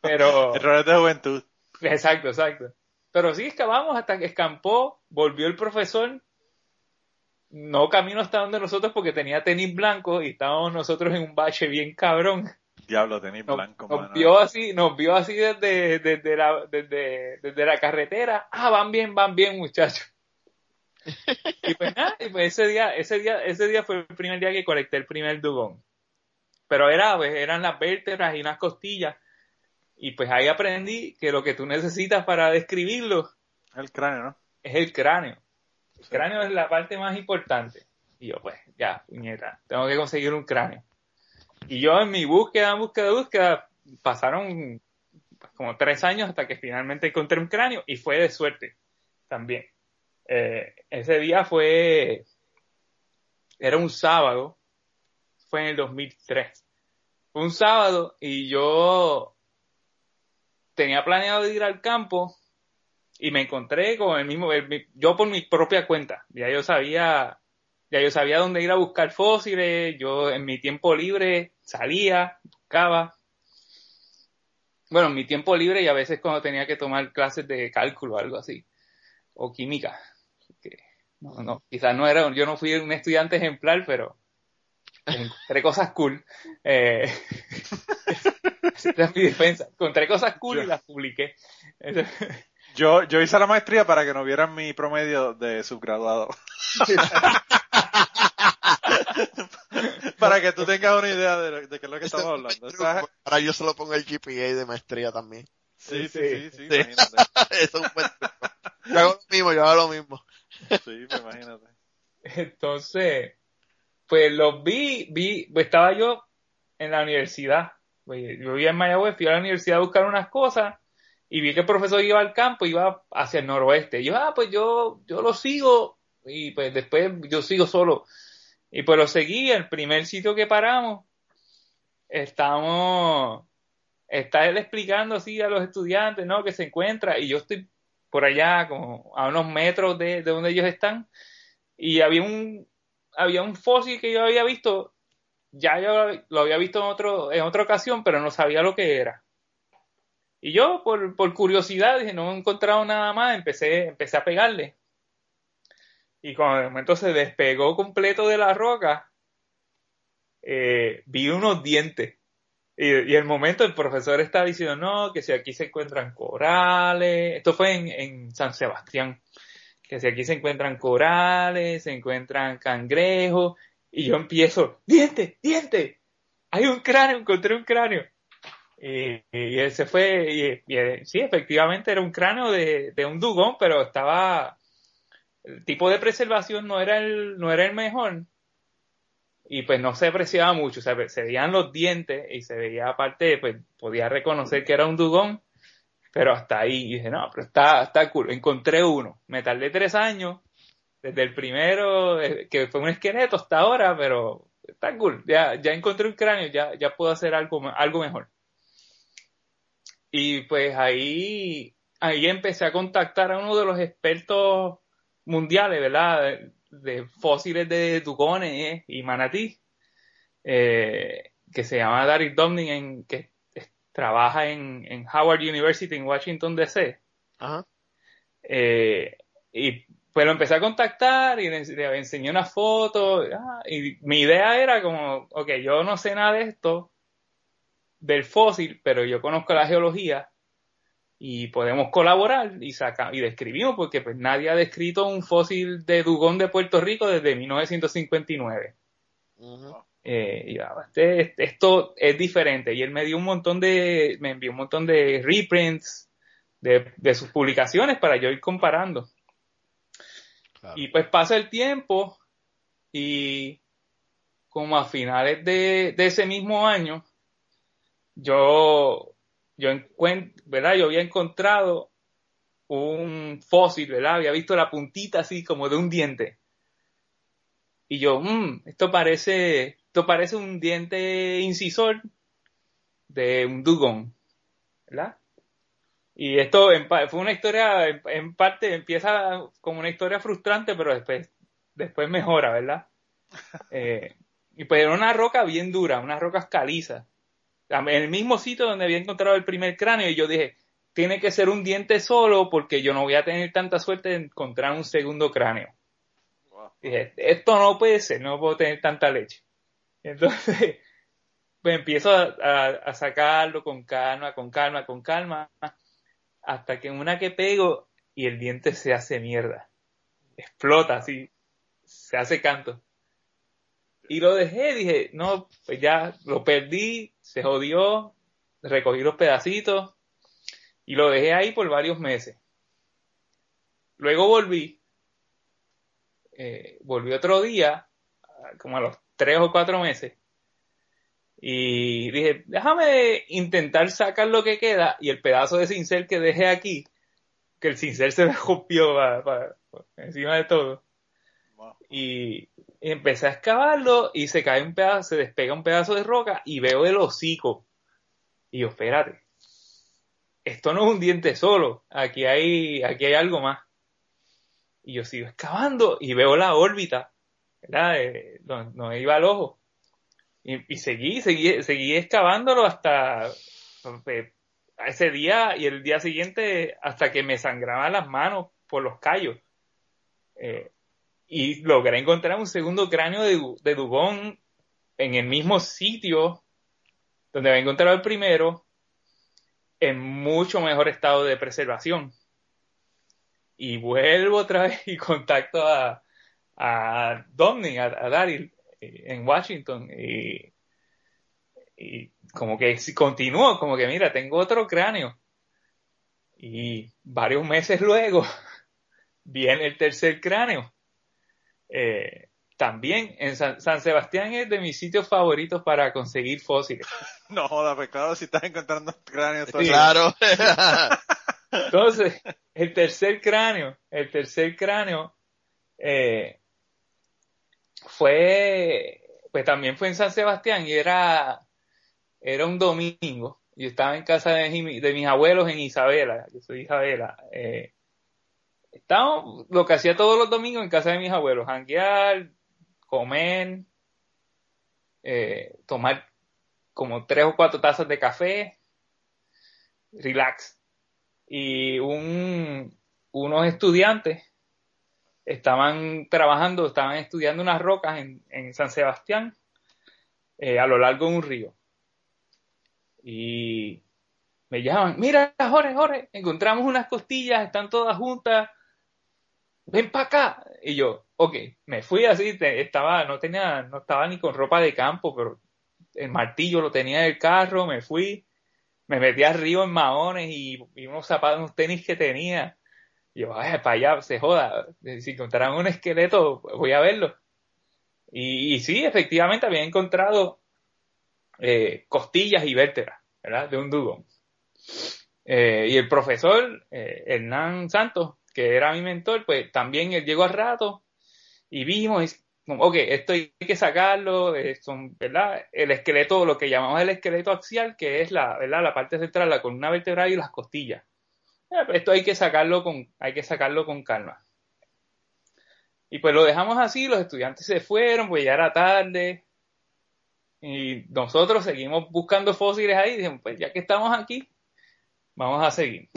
pero, Errores de juventud. exacto, exacto. Pero sí excavamos hasta que escampó, volvió el profesor, no camino hasta donde nosotros porque tenía tenis blanco y estábamos nosotros en un bache bien cabrón. Diablo, tenis Nos, blanco, nos mano. vio así, nos vio así desde, desde, la, desde, desde la carretera. Ah, van bien, van bien, muchachos. y pues nada, y pues ese día, ese día, ese día fue el primer día que colecté el primer dugón. Pero era, pues, eran las vértebras y unas costillas. Y pues ahí aprendí que lo que tú necesitas para describirlo El cráneo, ¿no? es el cráneo. El cráneo es la parte más importante. Y yo, pues, ya, puñeta, tengo que conseguir un cráneo. Y yo en mi búsqueda, búsqueda, búsqueda, pasaron como tres años hasta que finalmente encontré un cráneo y fue de suerte también. Eh, ese día fue, era un sábado, fue en el 2003. Fue un sábado y yo tenía planeado ir al campo y me encontré con el mismo, el yo por mi propia cuenta, ya yo sabía, ya yo sabía dónde ir a buscar fósiles, yo en mi tiempo libre salía, buscaba. Bueno, en mi tiempo libre y a veces cuando tenía que tomar clases de cálculo o algo así, o química. que no, no, quizás no era, yo no fui un estudiante ejemplar, pero encontré cosas cool. Eh, esa es mi defensa. Encontré cosas cool y las publiqué. Yo, yo hice la maestría para que no vieran mi promedio de subgraduado. para que tú tengas una idea de, lo- de qué es lo que estamos es hablando. sea, truco. Ahora yo se lo pongo el GPA de maestría también. sí, sí, Sí. sí, sí, Sí. imagínate. Eso es un buen truco. Yo hago lo mismo, yo hago lo mismo. Sí, pues imagínate. Entonces, pues los vi, vi, pues estaba yo en la universidad. Pues, yo vivía en Mayagüez, fui a la universidad a buscar unas cosas y vi que el profesor iba al campo, iba hacia el noroeste. Y yo, ah, pues yo, yo lo sigo y pues después yo sigo solo. Y pues lo seguí, el primer sitio que paramos, estamos, está él explicando así a los estudiantes, ¿no? Que se encuentra y yo estoy por allá como a unos metros de, de donde ellos están y había un había un fósil que yo había visto ya yo lo había visto en otro en otra ocasión pero no sabía lo que era y yo por, por curiosidad dije no he encontrado nada más empecé empecé a pegarle. Y cuando de momento se despegó completo de la roca eh, vi unos dientes. Y, el momento el profesor estaba diciendo no que si aquí se encuentran corales. Esto fue en, en San Sebastián. Que si aquí se encuentran corales, se encuentran cangrejos, y yo empiezo, diente, diente, hay un cráneo, encontré un cráneo. Y, y ese fue, y, y, eh, sí, efectivamente era un cráneo de, de un dugón, pero estaba, el tipo de preservación no era el, no era el mejor. Y pues no se apreciaba mucho, o sea, se veían los dientes y se veía aparte, pues podía reconocer que era un dugón, pero hasta ahí y dije, no, pero está, está cool. Encontré uno. Me tardé tres años, desde el primero, eh, que fue un esqueleto hasta ahora, pero está cool. Ya, ya encontré un cráneo, ya, ya puedo hacer algo, algo mejor. Y pues ahí, ahí empecé a contactar a uno de los expertos mundiales, ¿verdad? De, de fósiles de dugones eh, y manatí, eh, que se llama Daryl Domning, que trabaja en, en, Howard University en Washington DC. Ajá. Eh, y pues lo empecé a contactar y le, le enseñé una foto. Ah, y mi idea era como, ok, yo no sé nada de esto, del fósil, pero yo conozco la geología. y podemos colaborar y sacar y describimos porque pues nadie ha descrito un fósil de dugón de Puerto Rico desde 1959 eh, y este, este, esto es diferente. Y él me dio un montón de me envió un montón de reprints de, de sus publicaciones para yo ir comparando. Y pues pasa el tiempo y como a finales de, de ese mismo año yo yo ¿verdad? Yo había encontrado un fósil, ¿verdad? Había visto la puntita así como de un diente. Y yo, mmm, esto parece, esto parece un diente incisor de un dugón, ¿verdad? Y esto fue una historia, en, parte empieza como una historia frustrante, pero después, después mejora, ¿verdad? Eh, y pues era una roca bien dura, unas rocas calizas en el mismo sitio donde había encontrado el primer cráneo y yo dije, tiene que ser un diente solo porque yo no voy a tener tanta suerte de encontrar un segundo cráneo. Dije, esto no puede ser, no puedo tener tanta leche. Entonces, pues empiezo a, sacarlo con calma, con calma, con calma, hasta que en una que pego y el diente se hace mierda. Explota así, se hace canto. Y lo dejé, dije, no, pues ya lo perdí, se jodió, recogí los pedacitos y lo dejé ahí por varios meses. Luego volví, eh, volví otro día, como a los tres o cuatro meses, y dije, déjame intentar sacar lo que queda y el pedazo de cincel que dejé aquí, que el cincel se me rompió encima de todo. Y, empecé a excavarlo y se cae un pedazo, se despega un pedazo de roca y veo el hocico. Y yo, espérate, esto no es un diente solo, aquí hay, aquí hay algo más. Y yo sigo excavando y veo la órbita, ¿verdad? donde, iba el ojo. Y, seguí, seguí, seguí excavándolo hasta eh, ese día y el día siguiente hasta que me sangraban las manos por los callos. Eh, y logré encontrar un segundo cráneo de, Dugón en el mismo sitio donde había encontrado el primero, en mucho mejor estado de preservación. Y vuelvo otra vez y contacto a, a Dominic, a, Daryl, eh, en Washington. Y, y como que si continúo, como que mira, tengo otro cráneo. Y varios meses luego viene el tercer cráneo. Eh, también en San, Sebastián es de mis sitios favoritos para conseguir fósiles. No joda, pues claro, si estás encontrando cráneos. Claro. Entonces, el tercer cráneo, el tercer cráneo eh, fue, pues también fue en San Sebastián y era, era un domingo. Yo estaba en casa de, de mis abuelos en Isabela, yo soy Isabela. Eh, estábamos, lo que hacía todos los domingos en casa de mis abuelos, janguear, comer, eh, tomar como tres o cuatro tazas de café, relax. Y un, unos estudiantes estaban trabajando, estaban estudiando unas rocas en, en San Sebastián eh, a lo largo de un río. Y me llaman, mira, Jorge, Jorge, encontramos unas costillas, están todas juntas, ven para acá. Y yo, ok, me fui así, estaba, no tenía, no estaba ni con ropa de campo, pero el martillo lo tenía en el carro, me fui, me metí al río en maones y, unos zapatos, unos tenis que tenía. Y yo, ay, para allá, se joda, si encontraran un esqueleto, voy a verlo. Y, sí, efectivamente había encontrado eh, costillas y vértebras, ¿verdad? De un dugón. Eh, y el profesor eh, Hernán Santos que era mi mentor, pues también él llegó al rato y vimos, ok, esto hay que sacarlo, eh, ¿verdad? El esqueleto, lo que llamamos el esqueleto axial, que es la, ¿verdad? La parte central, la columna vertebral y las costillas. Eh, pues esto hay que sacarlo con, hay que sacarlo con calma. Y pues lo dejamos así, los estudiantes se fueron, pues ya era tarde. Y nosotros seguimos buscando fósiles ahí, dijimos, pues ya que estamos aquí, vamos a seguir.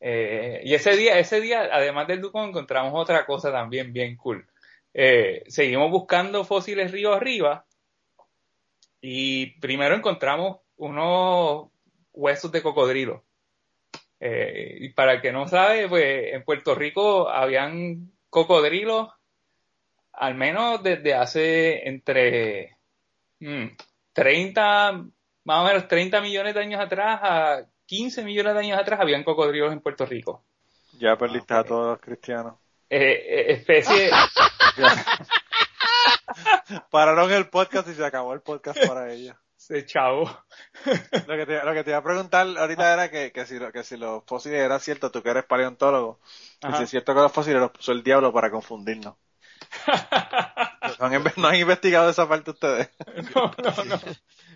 Eh, y ese día, ese día, además del Ducón, encontramos otra cosa también bien cool. Eh, seguimos buscando fósiles río arriba y primero encontramos unos huesos de cocodrilo. Eh, y para el que no sabe, pues en Puerto Rico habían cocodrilos al menos desde hace entre mm, 30, más o menos 30 millones de años atrás a 15 millones de años atrás habían cocodrilos en Puerto Rico. Ya perdiste a todos los cristianos. Eh, eh, especie, Pararon el podcast y se acabó el podcast para ellos. de chavo. Lo que, te, lo que te iba a preguntar ahorita era que, que, si, lo- que si los fósiles era cierto, tú que eres paleontólogo, y Ajá. si es cierto que los fósiles los puso el diablo para confundirnos. ¿No han, no han investigado esa parte ustedes? No, no, no.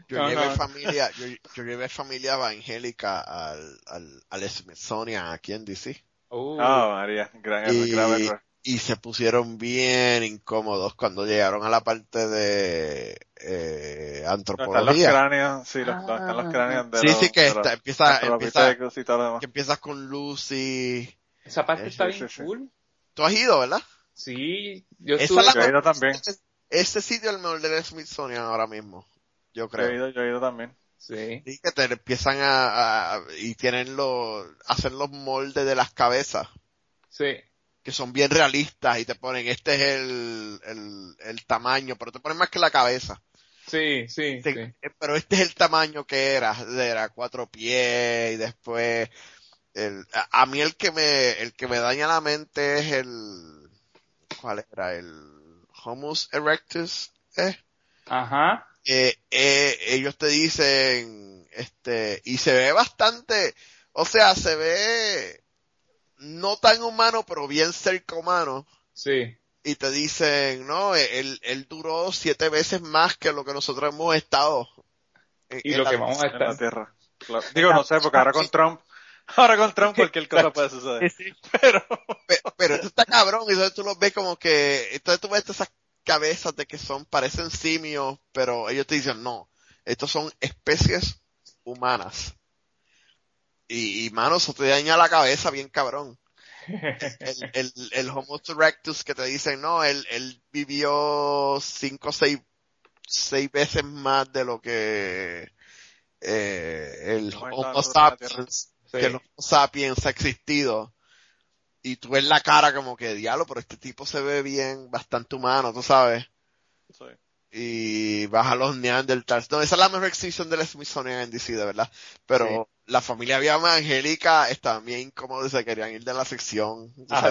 Yo No, llevé no. familia, yo, yo llevé familia evangélica al, al, al Smithsonian aquí en DC. Uh, Ah, María, gran error, Y, grave error. y se pusieron bien incómodos cuando llegaron a la parte de eh, No, Están los antropología. cráneos, sí, los, no, están los cráneos de Sí, los, sí, que de está, los empieza, empieza, que empiezas con Lucy. esa parte Sí, está sí, bien sí. cool. Tú has ido, ¿verdad? Sí, yo Esa estuve... Yo he ido también, Ese sitio es el mejor del Smithsonian ahora mismo. Yo yo he creo. ido, yo he ido también. Sí. Sí, que te empiezan a, a- y tienen los, hacen los moldes de las cabezas. Sí. que son bien realistas y te ponen este es el, el, el tamaño, pero te ponen más que la cabeza. Sí, sí, Te- sí. eh, Pero este es el tamaño que era, era cuatro pies y después el, a, a mí el que me, el que me daña la mente es el, ¿cuál era? El Homus erectus, ¿eh? Ajá. Eh, eh, ellos te dicen, este, y se ve bastante, o sea, se ve no tan humano, pero bien cerca humano. Sí. y te dicen, no, él, él duró siete veces más que lo que nosotros hemos estado. en- Y en lo la- que vamos a En la estar. Tierra. Claro. Digo, no sé, porque ahora con Trump, ahora con Trump cualquier cosa puede suceder. Pero, Pe- Pero esto está cabrón, y entonces tú los ves como que, entonces tú ves esas cabezas de que son, parecen simios, pero ellos te dicen, no, estos son especies humanas. Y, y mano, eso te daña la cabeza bien cabrón. El, el, el Homo erectus que te dicen, no, él, él vivió cinco o seis, seis veces más de lo que eh, el Homo sapiens, Sí. que el Homo sapiens ha existido. Y tú ves la cara como que, diablo, pero este tipo se ve bien, bastante humano, tú sabes. sí. Y vas a los Neanderthals. No, esa es la mejor exhibición del Smithsonian en DC, de verdad. Pero Sí. la familia Viama Angélica estaban bien incómodos y se querían ir de la sección. tú Ah.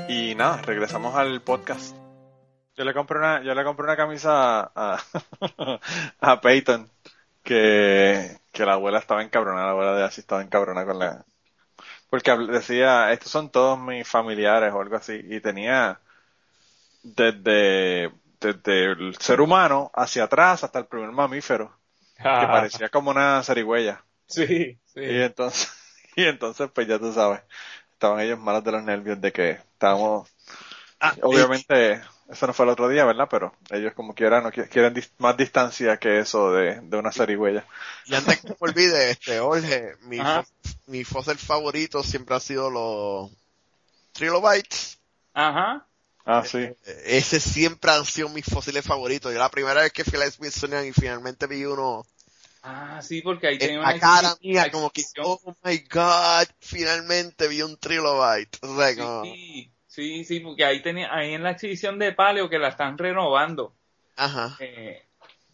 y nada, regresamos al podcast. Yo le compré una, yo le compré una camisa a, a Peyton que, que la abuela estaba encabronada, la abuela de así estaba encabronada con la, porque decía, estos son todos mis familiares o algo así, y tenía desde, desde el ser humano hacia atrás hasta el primer mamífero, que Ah, parecía como una zarigüeya. Sí, sí. Y entonces, y entonces pues ya tú sabes, estaban ellos malos de los nervios de que estábamos, Ah, obviamente, eso no fue el otro día, ¿verdad? Pero ellos como quieran, no qui- quieren dis- más distancia que eso de, de una zarigüeya. Y antes que me olvide, este, Jorge, mi, mi fósil favorito siempre ha sido los trilobites. Ajá. Ah, sí. Eh, Ese siempre han sido mis fósiles favoritos. Yo la primera vez que fui a la Smithsonian y finalmente vi uno Ah, sí, porque ahí tenía en una cara mía, como que, oh my god, finalmente vi un trilobite. O sea, como, Sí, sí, sí, porque ahí tenía, ahí en la exhibición de paleo que la están renovando, ajá. eh,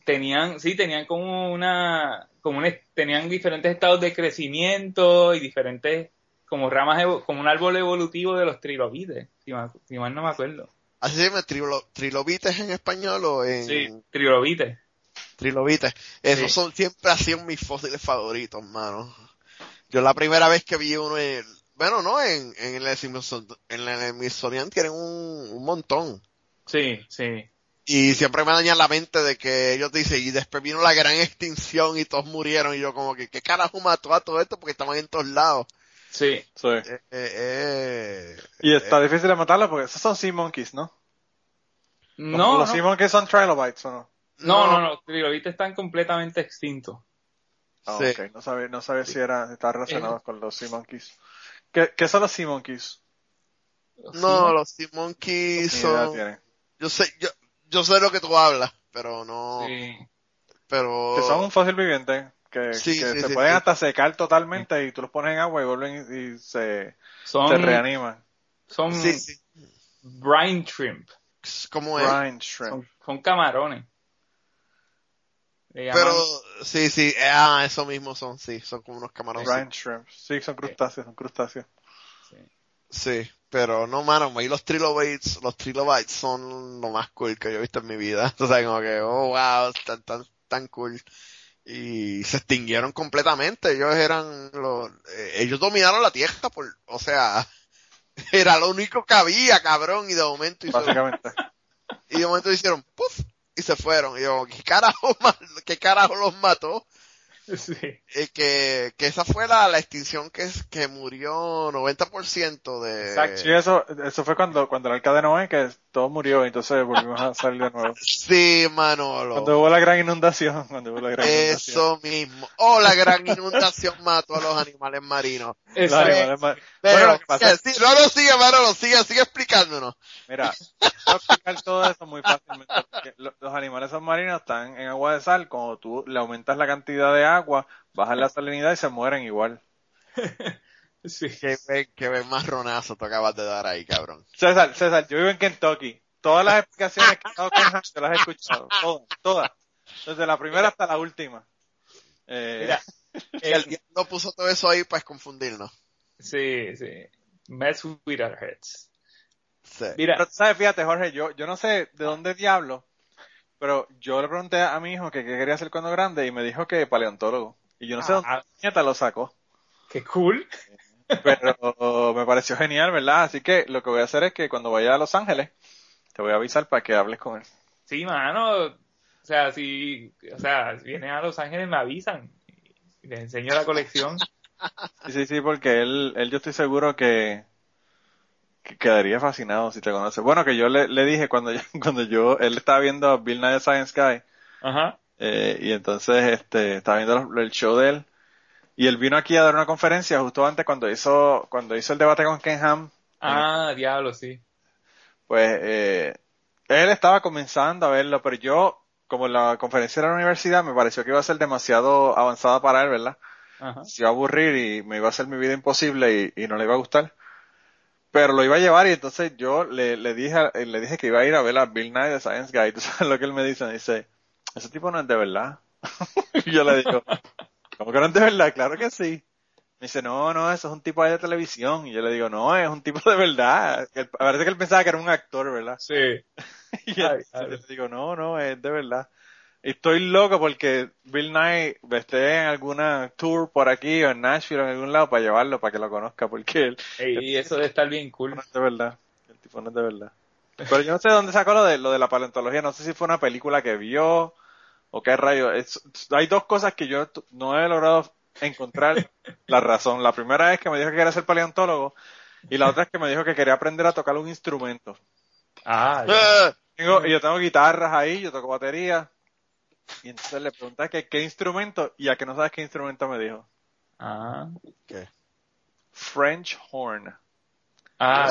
tenían, sí, tenían como una, como un, tenían diferentes estados de crecimiento y diferentes, como ramas, como un árbol evolutivo de los trilobites, si mal, si mal no me acuerdo. Así se llama trilo- trilobites en español o en... Sí, trilobites. Trilobites. Esos Sí. son, siempre han sido mis fósiles favoritos, mano. Yo la primera vez que vi uno en, bueno, no, en, en el Smithsonian, en el Smithsonian tienen un, un montón. Sí, sí. Y siempre me daña la mente de que ellos dicen, y después vino la gran extinción y todos murieron, y yo como que, ¿qué carajo mató a todo esto? Porque estaban en todos lados. Sí. Sí. Eh, eh, eh, Y está difícil de matarlo porque esos son Sea Monkeys, ¿no? No, Los no, Sea Monkeys son Trilobites, ¿o no? No, no, no, los trilobites están completamente extintos. Ah, Sí. ok. No sabía, no sabía si era, estaba relacionado con los Sea Monkeys. ¿Qué, qué son los Sea Monkeys? No, los Sea Monkeys son, yo sé, yo, yo sé lo que tú hablas, pero no, Sí. pero... Que son un fósil viviente. Que, Sí, que sí, se sí, pueden sí. hasta secar totalmente y tú los pones en agua y vuelven y, y se, Son, se reaniman. son Sí, sí. brine shrimp. ¿Cómo es? Brine shrimp. Son, son camarones. Pero, sí, sí, eh, ah, eso mismo son, sí, son como unos camarones. Brine shrimp. Sí, son crustáceos, son crustáceos. Sí, pero no, mano, ahí los trilobites, los trilobites son lo más cool que yo he visto en mi vida. O sea, como que, oh, wow, tan, tan, tan cool. Y se extinguieron completamente. Ellos eran los, eh, ellos dominaron la tierra por, o sea, era lo único que había, cabrón, y de momento hizo, Básicamente. y de momento hicieron, puff, y se fueron. Y yo, ¿qué carajo, qué carajo los mató? Sí. Eh, que, que esa fue la, la extinción que, es- que murió 90% de... Exacto. Sí, eso, eso fue cuando, cuando el arca de Noé, que todo murió, entonces volvimos a salir de nuevo. Sí, Manolo. Cuando hubo la gran inundación, cuando hubo la gran inundación. Eso mismo. Oh, la gran inundación mató a los animales marinos. Los animales mar- Pero, Bueno, lo que pasa es, sí, no lo sigue, Manolo, sigue, sigue explicándonos. mira, voy a explicar todo eso muy fácilmente. los animales submarinos están en agua de sal, cuando tú le aumentas la cantidad de agua, bajas la salinidad y se mueren igual. Sí. Qué ven, qué ven marronazo te acabas de dar ahí, cabrón. César, César, yo vivo en Kentucky. Todas las explicaciones que he dado con Hans, yo las he escuchado. Todas, todas. Desde la primera hasta la última. Eh, Mira, el diablo puso todo eso ahí para confundirnos. Sí, sí. Mess with our heads. Sí. Mira, Pero, ¿sabes? Fíjate, Jorge, yo, yo no sé de dónde diablo, pero yo le pregunté a mi hijo que qué quería hacer cuando grande y me dijo que paleontólogo. Y yo no sé Ah. dónde nieta lo sacó, qué cool. pero me pareció genial, ¿verdad? Así que lo que voy a hacer es que cuando vaya a Los Ángeles, te voy a avisar para que hables con él. Sí, mano. O sea, si, o sea, si vienen a Los Ángeles me avisan. Les enseño la colección. Sí, sí, sí, porque él, él yo estoy seguro que quedaría fascinado si te conoce. Bueno, que yo le, le dije cuando yo, cuando yo, él estaba viendo a Bill Nye Science Guy, Ajá. Eh, y entonces este estaba viendo el show de él y él vino aquí a dar una conferencia justo antes cuando hizo cuando hizo el debate con Ken Ham Ah, diablo, sí. pues eh, él estaba comenzando a verlo pero yo como la conferencia era en la universidad me pareció que iba a ser demasiado avanzada para él verdad Ajá. se iba a aburrir y me iba a hacer mi vida imposible y, y no le iba a gustar pero lo iba a llevar y entonces yo le, le dije a- le dije que iba a ir a ver a Bill Nye the Science Guy tú sabes lo que él me dice me dice ese tipo no es de verdad y yo le digo ¿cómo que no es de verdad? claro que sí me dice no no eso es un tipo de televisión y yo le digo no es un tipo de verdad Él- parece que él pensaba que era un actor verdad Sí. y Ay, entonces ay. le digo no no es de verdad estoy loco porque Bill Nye esté en alguna tour por aquí o en Nashville o en algún lado para llevarlo para que lo conozca porque él Y eso de estar bien cool. no es de verdad. El tipo no es de verdad. Pero yo no sé de dónde sacó lo de, lo de la paleontología. No sé si fue una película que vio o qué rayo. Es- hay dos cosas que yo no he logrado encontrar la razón. La primera es que me dijo que quería ser paleontólogo y la otra es que me dijo que quería aprender a tocar un instrumento. Ah, ya. Tengo, yo tengo guitarras ahí, yo toco batería. Y entonces le pregunté que qué instrumento y a que no sabes qué instrumento me dijo. ah. French horn. Ah,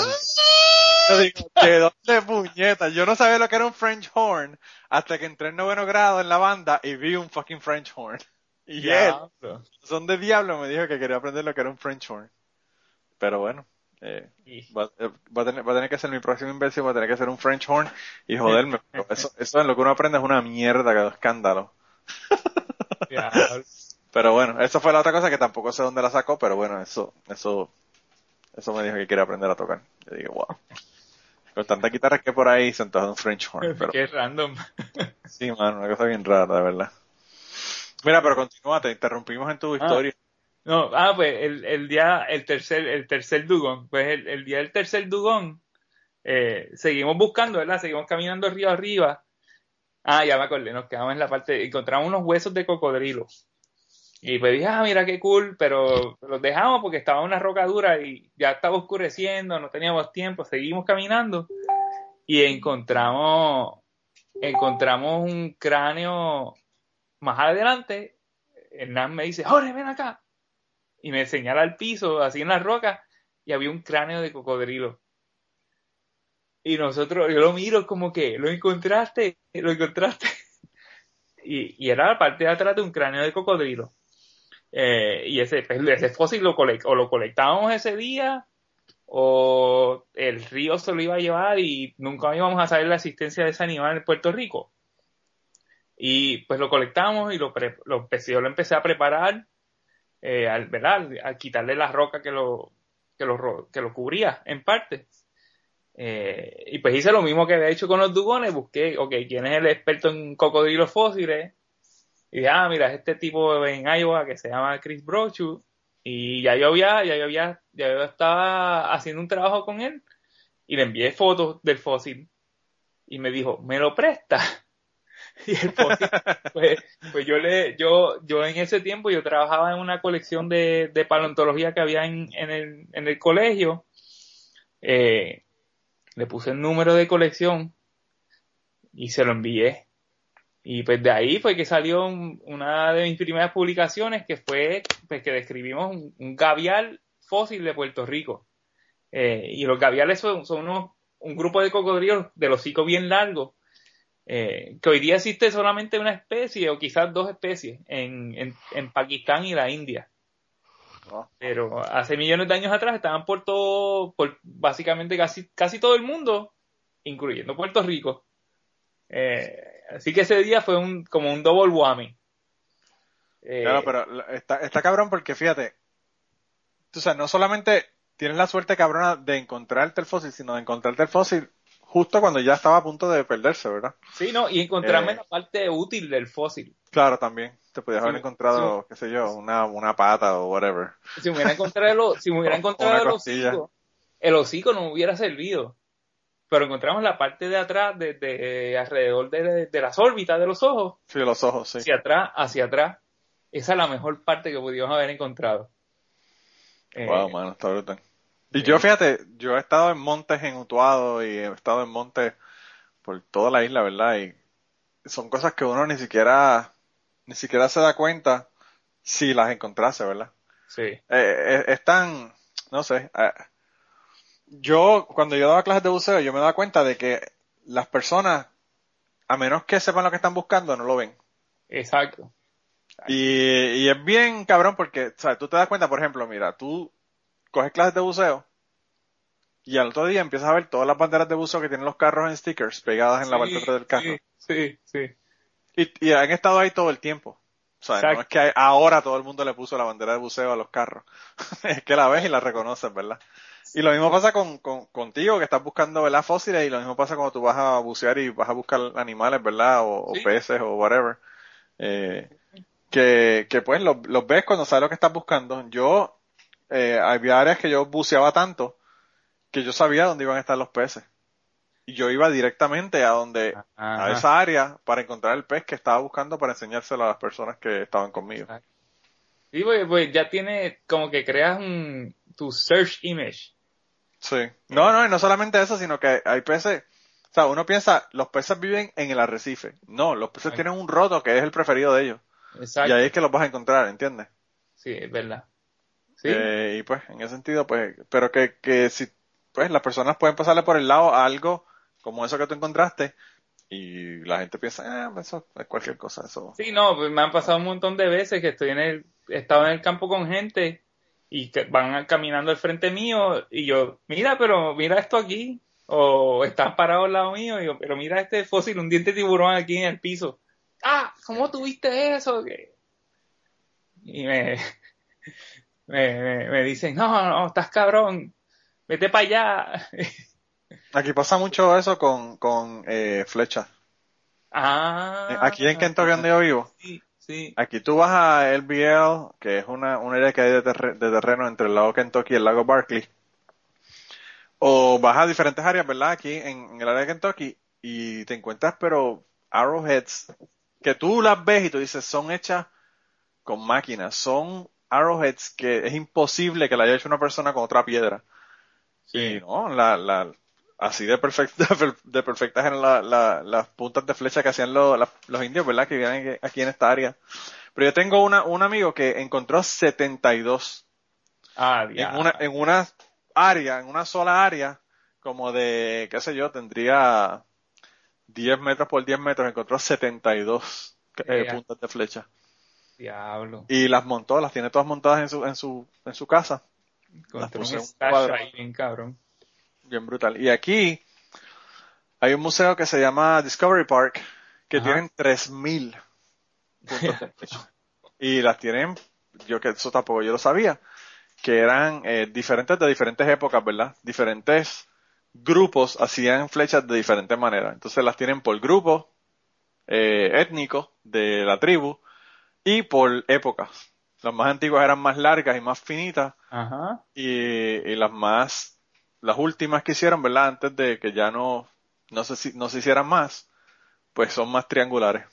Yo digo, ¿de dónde puñeta? Yo no sabía lo que era un French horn hasta que entré en noveno grado en la banda y vi un fucking French horn. Y él, diablo. son de diablo, me dijo que quería aprender lo que era un French horn. Pero bueno, eh, va, eh, va a tener, va a tener que ser mi próxima inversión, va a tener que ser un French horn y joderme. Eso, eso en lo que uno aprende es una mierda, que escándalo. Pero bueno, eso fue la otra cosa que tampoco sé dónde la sacó, pero bueno, eso, eso, eso me dijo que quería aprender a tocar. Yo dije, wow. Con tantas guitarras que por ahí se antoja un French horn. Pero Qué random. sí, mano, una cosa bien rara, de verdad. Mira, pero continúa, te interrumpimos en tu historia. No, ah, pues el, el día, el tercer, el tercer dugón, pues el, día del tercer dugón, eh, seguimos buscando, ¿verdad? Seguimos caminando río arriba. Ah, ya me acordé, nos quedamos en la parte, encontramos unos huesos de cocodrilo. Y pues dije, ah, mira qué cool, pero los dejamos porque estaba una roca dura y ya estaba oscureciendo, no teníamos tiempo, seguimos caminando y encontramos, encontramos un cráneo más adelante. Hernán me dice, Jorge, ven acá. Y me señala al piso, así en la roca, y había un cráneo de cocodrilo. Y nosotros, yo lo miro como que, ¿lo encontraste? ¿Lo encontraste? Y, y era la parte de atrás de un cráneo de cocodrilo. Eh, y ese, pues, ese fósil lo o lo colectábamos ese día, o el río se lo iba a llevar y nunca íbamos a saber la existencia de ese animal en Puerto Rico. Y pues lo colectamos y lo, pre- lo empecé, yo lo empecé a preparar, eh, al, ¿verdad? A quitarle la roca que lo, que lo, que lo cubría en parte. Eh, y pues hice lo mismo que había hecho con los dugones, busqué, ok, quién es el experto en cocodrilos fósiles, y dije, ah, mira, es este tipo en Iowa que se llama Chris Brochu, y ya yo había, ya yo había, ya yo estaba haciendo un trabajo con él, y le envié fotos del fósil, y me dijo, ¿me lo presta? Y el fósil, pues, pues yo le, yo, yo en ese tiempo yo trabajaba en una colección de, de paleontología que había en, en el, en el colegio, eh, le puse el número de colección y se lo envié. Y pues de ahí fue que salió un- una de mis primeras publicaciones que fue pues que describimos un, gavial fósil de Puerto Rico. Eh, y los gaviales son, son unos, un grupo de cocodrilos del hocico bien largo, eh, que hoy día existe solamente una especie o quizás dos especies en, en, en Pakistán y la India. ¿no? Pero hace millones de años atrás estaban por todo, por básicamente casi, casi todo el mundo, incluyendo Puerto Rico. Eh, así que ese día fue un, como un double whammy. Eh, Claro, pero está, está cabrón porque fíjate, tú sabes, no solamente tienes la suerte cabrona de encontrarte el fósil, sino de encontrarte el fósil justo cuando ya estaba a punto de perderse, ¿verdad? Sí, no, y encontrarme eh, la parte útil del fósil. Claro, también. Te podías Sí, haber encontrado, qué sé yo, una, una pata o whatever. Si me hubiera encontrado el, si me hubiera encontrado el hocico, el hocico no me hubiera servido. Pero encontramos la parte de atrás, de, de- alrededor de, de las órbitas de los ojos, Sí, los ojos, sí. hacia atrás, hacia atrás. Esa es la mejor parte que pudimos haber encontrado. Eh, Wow, mano, está brutal. Y yo, fíjate, yo he estado en montes en Utuado y he estado en montes por toda la isla, ¿verdad? Y son cosas que uno ni siquiera, ni siquiera se da cuenta si las encontrase, ¿verdad? sí, Eh, eh, es tan, no sé, eh, yo cuando yo daba clases de buceo, yo me daba cuenta de que las personas, a menos que sepan lo que están buscando, no lo ven. exacto. Y, y es bien cabrón porque, ¿sabes? Tú te das cuenta, por ejemplo, mira, tú coges clases de buceo y al otro día empiezas a ver todas las banderas de buceo que tienen los carros en stickers pegadas en la parte de atrás del carro. Sí, sí. Y, y han estado ahí todo el tiempo. ¿sabes? No Exacto. es que ahora todo el mundo le puso la bandera de buceo a los carros. es que la ves y la reconoces, ¿verdad? Y lo mismo pasa con, con- contigo, que estás buscando, ¿verdad? Fósiles, y lo mismo pasa cuando tú vas a bucear y vas a buscar animales, ¿verdad? O, o peces o whatever. Eh, que, que pues los, los ves cuando sabes lo que estás buscando. Yo, eh, había áreas que yo buceaba tanto que yo sabía dónde iban a estar los peces. Y yo iba directamente a donde, a esa área para encontrar el pez que estaba buscando para enseñárselo a las personas que estaban conmigo. Sí, pues, pues ya tiene como que creas un, tu search image. Sí. No, no, y no solamente eso, sino que hay peces, o sea, uno piensa, los peces viven en el arrecife. No, los peces tienen un roto que es el preferido de ellos. Exacto. Y ahí es que los vas a encontrar, ¿entiendes? Sí, es verdad. Sí, Eh, y pues, en ese sentido, pues, pero que, que si, pues, las personas pueden pasarle por el lado a algo como eso que tú encontraste y la gente piensa, ah, eso es cualquier cosa, eso. Sí, no, pues me han pasado un montón de veces que estoy en el, he estado en el campo con gente y que van caminando al frente mío y yo, mira, pero mira esto aquí, o están parados al lado mío y yo, pero mira este fósil, un diente de tiburón aquí en el piso. Ah, ¿cómo tuviste eso? Y me, me, me, me dicen, no, no, estás cabrón, vete para allá. Aquí pasa mucho eso con, con eh, flechas. Ah. Aquí en Kentucky donde yo vivo, Sí, sí. aquí tú vas a LBL, que es una, un área que hay de terreno entre el lago Kentucky y el lago Barkley. O vas a diferentes áreas, ¿verdad? Aquí en, en el área de Kentucky y te encuentras, pero arrowheads, que tú las ves y tú dices, son hechas con máquinas, son arrowheads que es imposible que la haya hecho una persona con otra piedra. Y no, la, la, así de perfecta, de perfectas eran la- la- las puntas de flecha que hacían los, indios, ¿verdad? Que vivían aquí en esta área. Pero yo tengo una, un amigo que encontró 72 Ah, en ya. una, en una área, en una sola área, como de, qué sé yo, tendría 10 metros por 10 metros, encontró 72 eh, puntas de flecha. Diablo. Y las montó, las tiene todas montadas en su, en su, en su casa. Puse un ahí bien cabrón. Bien brutal. Y aquí hay un museo que se llama Discovery Park, que Ajá. tienen 3000 puntos de flecha. Y las tienen, yo que eso tampoco yo lo sabía, que eran eh, diferentes de diferentes épocas, ¿verdad? Diferentes grupos hacían flechas de diferentes maneras. Entonces las tienen por grupo eh, étnico de la tribu y por épocas. Las más antiguas eran más largas y más finitas Ajá. y, y las más, las últimas que hicieron, ¿verdad? Antes de que ya no, no se, si- no se hicieran más, pues son más triangulares.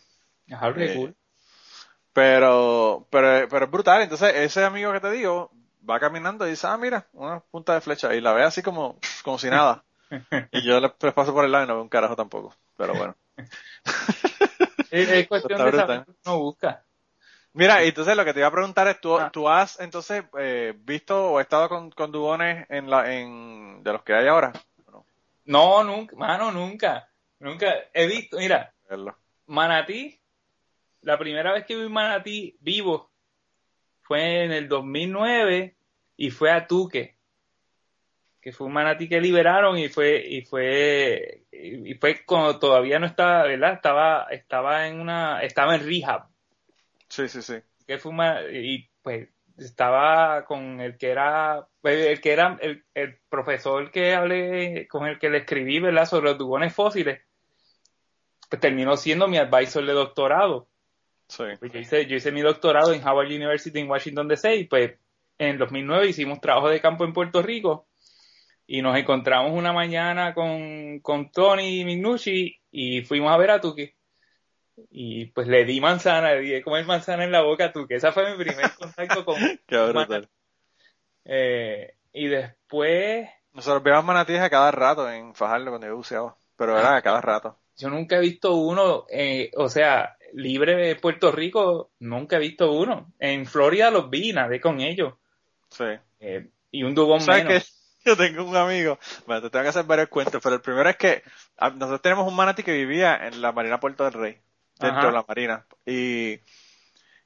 Ajá, Eh, cool. Pero, pero, pero es brutal. Entonces, ese amigo que te digo, va caminando y dice, ah, mira, una punta de flecha. Y la ve así como, como si nada. Y yo le paso por el lado y no veo un carajo tampoco. Pero bueno. Es, es cuestión de brutal. saber lo que uno busca. Mira, y entonces lo que te iba a preguntar es, ¿tú, Ah. tú has entonces eh, visto o estado con, con dugones en la, en, de los que hay ahora? No, No, nunca, mano, nunca. Nunca he visto, mira, verlo. Manatí, la primera vez que vi Manatí vivo fue en el 2009 y fue a Tuque, que fue un Manatí que liberaron y fue y fue y fue cuando todavía no estaba, ¿verdad? Estaba estaba en una estaba en rehab, Sí, sí, sí. que fue un ma- y pues estaba con el que era pues, el que era el, el profesor que hablé con el que le escribí, ¿verdad? Sobre los dugones fósiles. Pues terminó siendo mi advisor de doctorado. Sí. Pues yo hice, yo hice mi doctorado en Howard University en Washington DC y pues en 2009 hicimos trabajo de campo en Puerto Rico y nos encontramos una mañana con, con Tony Mignucci y fuimos a ver a Tuque. Y pues le di manzana, le di comer manzana en la boca a Tuque. Esa fue mi primer contacto con... Qué brutal. Eh, y después, Nosotros veíamos manatíes a cada rato en Fajardo cuando yo buceaba. Pero era a cada rato. yo nunca he visto uno, eh, o sea, libre de Puerto Rico, nunca he visto uno. En Florida los vi, nadé con ellos. Sí. Eh, y un ¿Sabes menos. qué? Yo tengo un amigo, bueno, te tengo que hacer varios cuentos, pero el primero es que ah, nosotros tenemos un manatí que vivía en la Marina Puerto del Rey, dentro Ajá. de la Marina, y,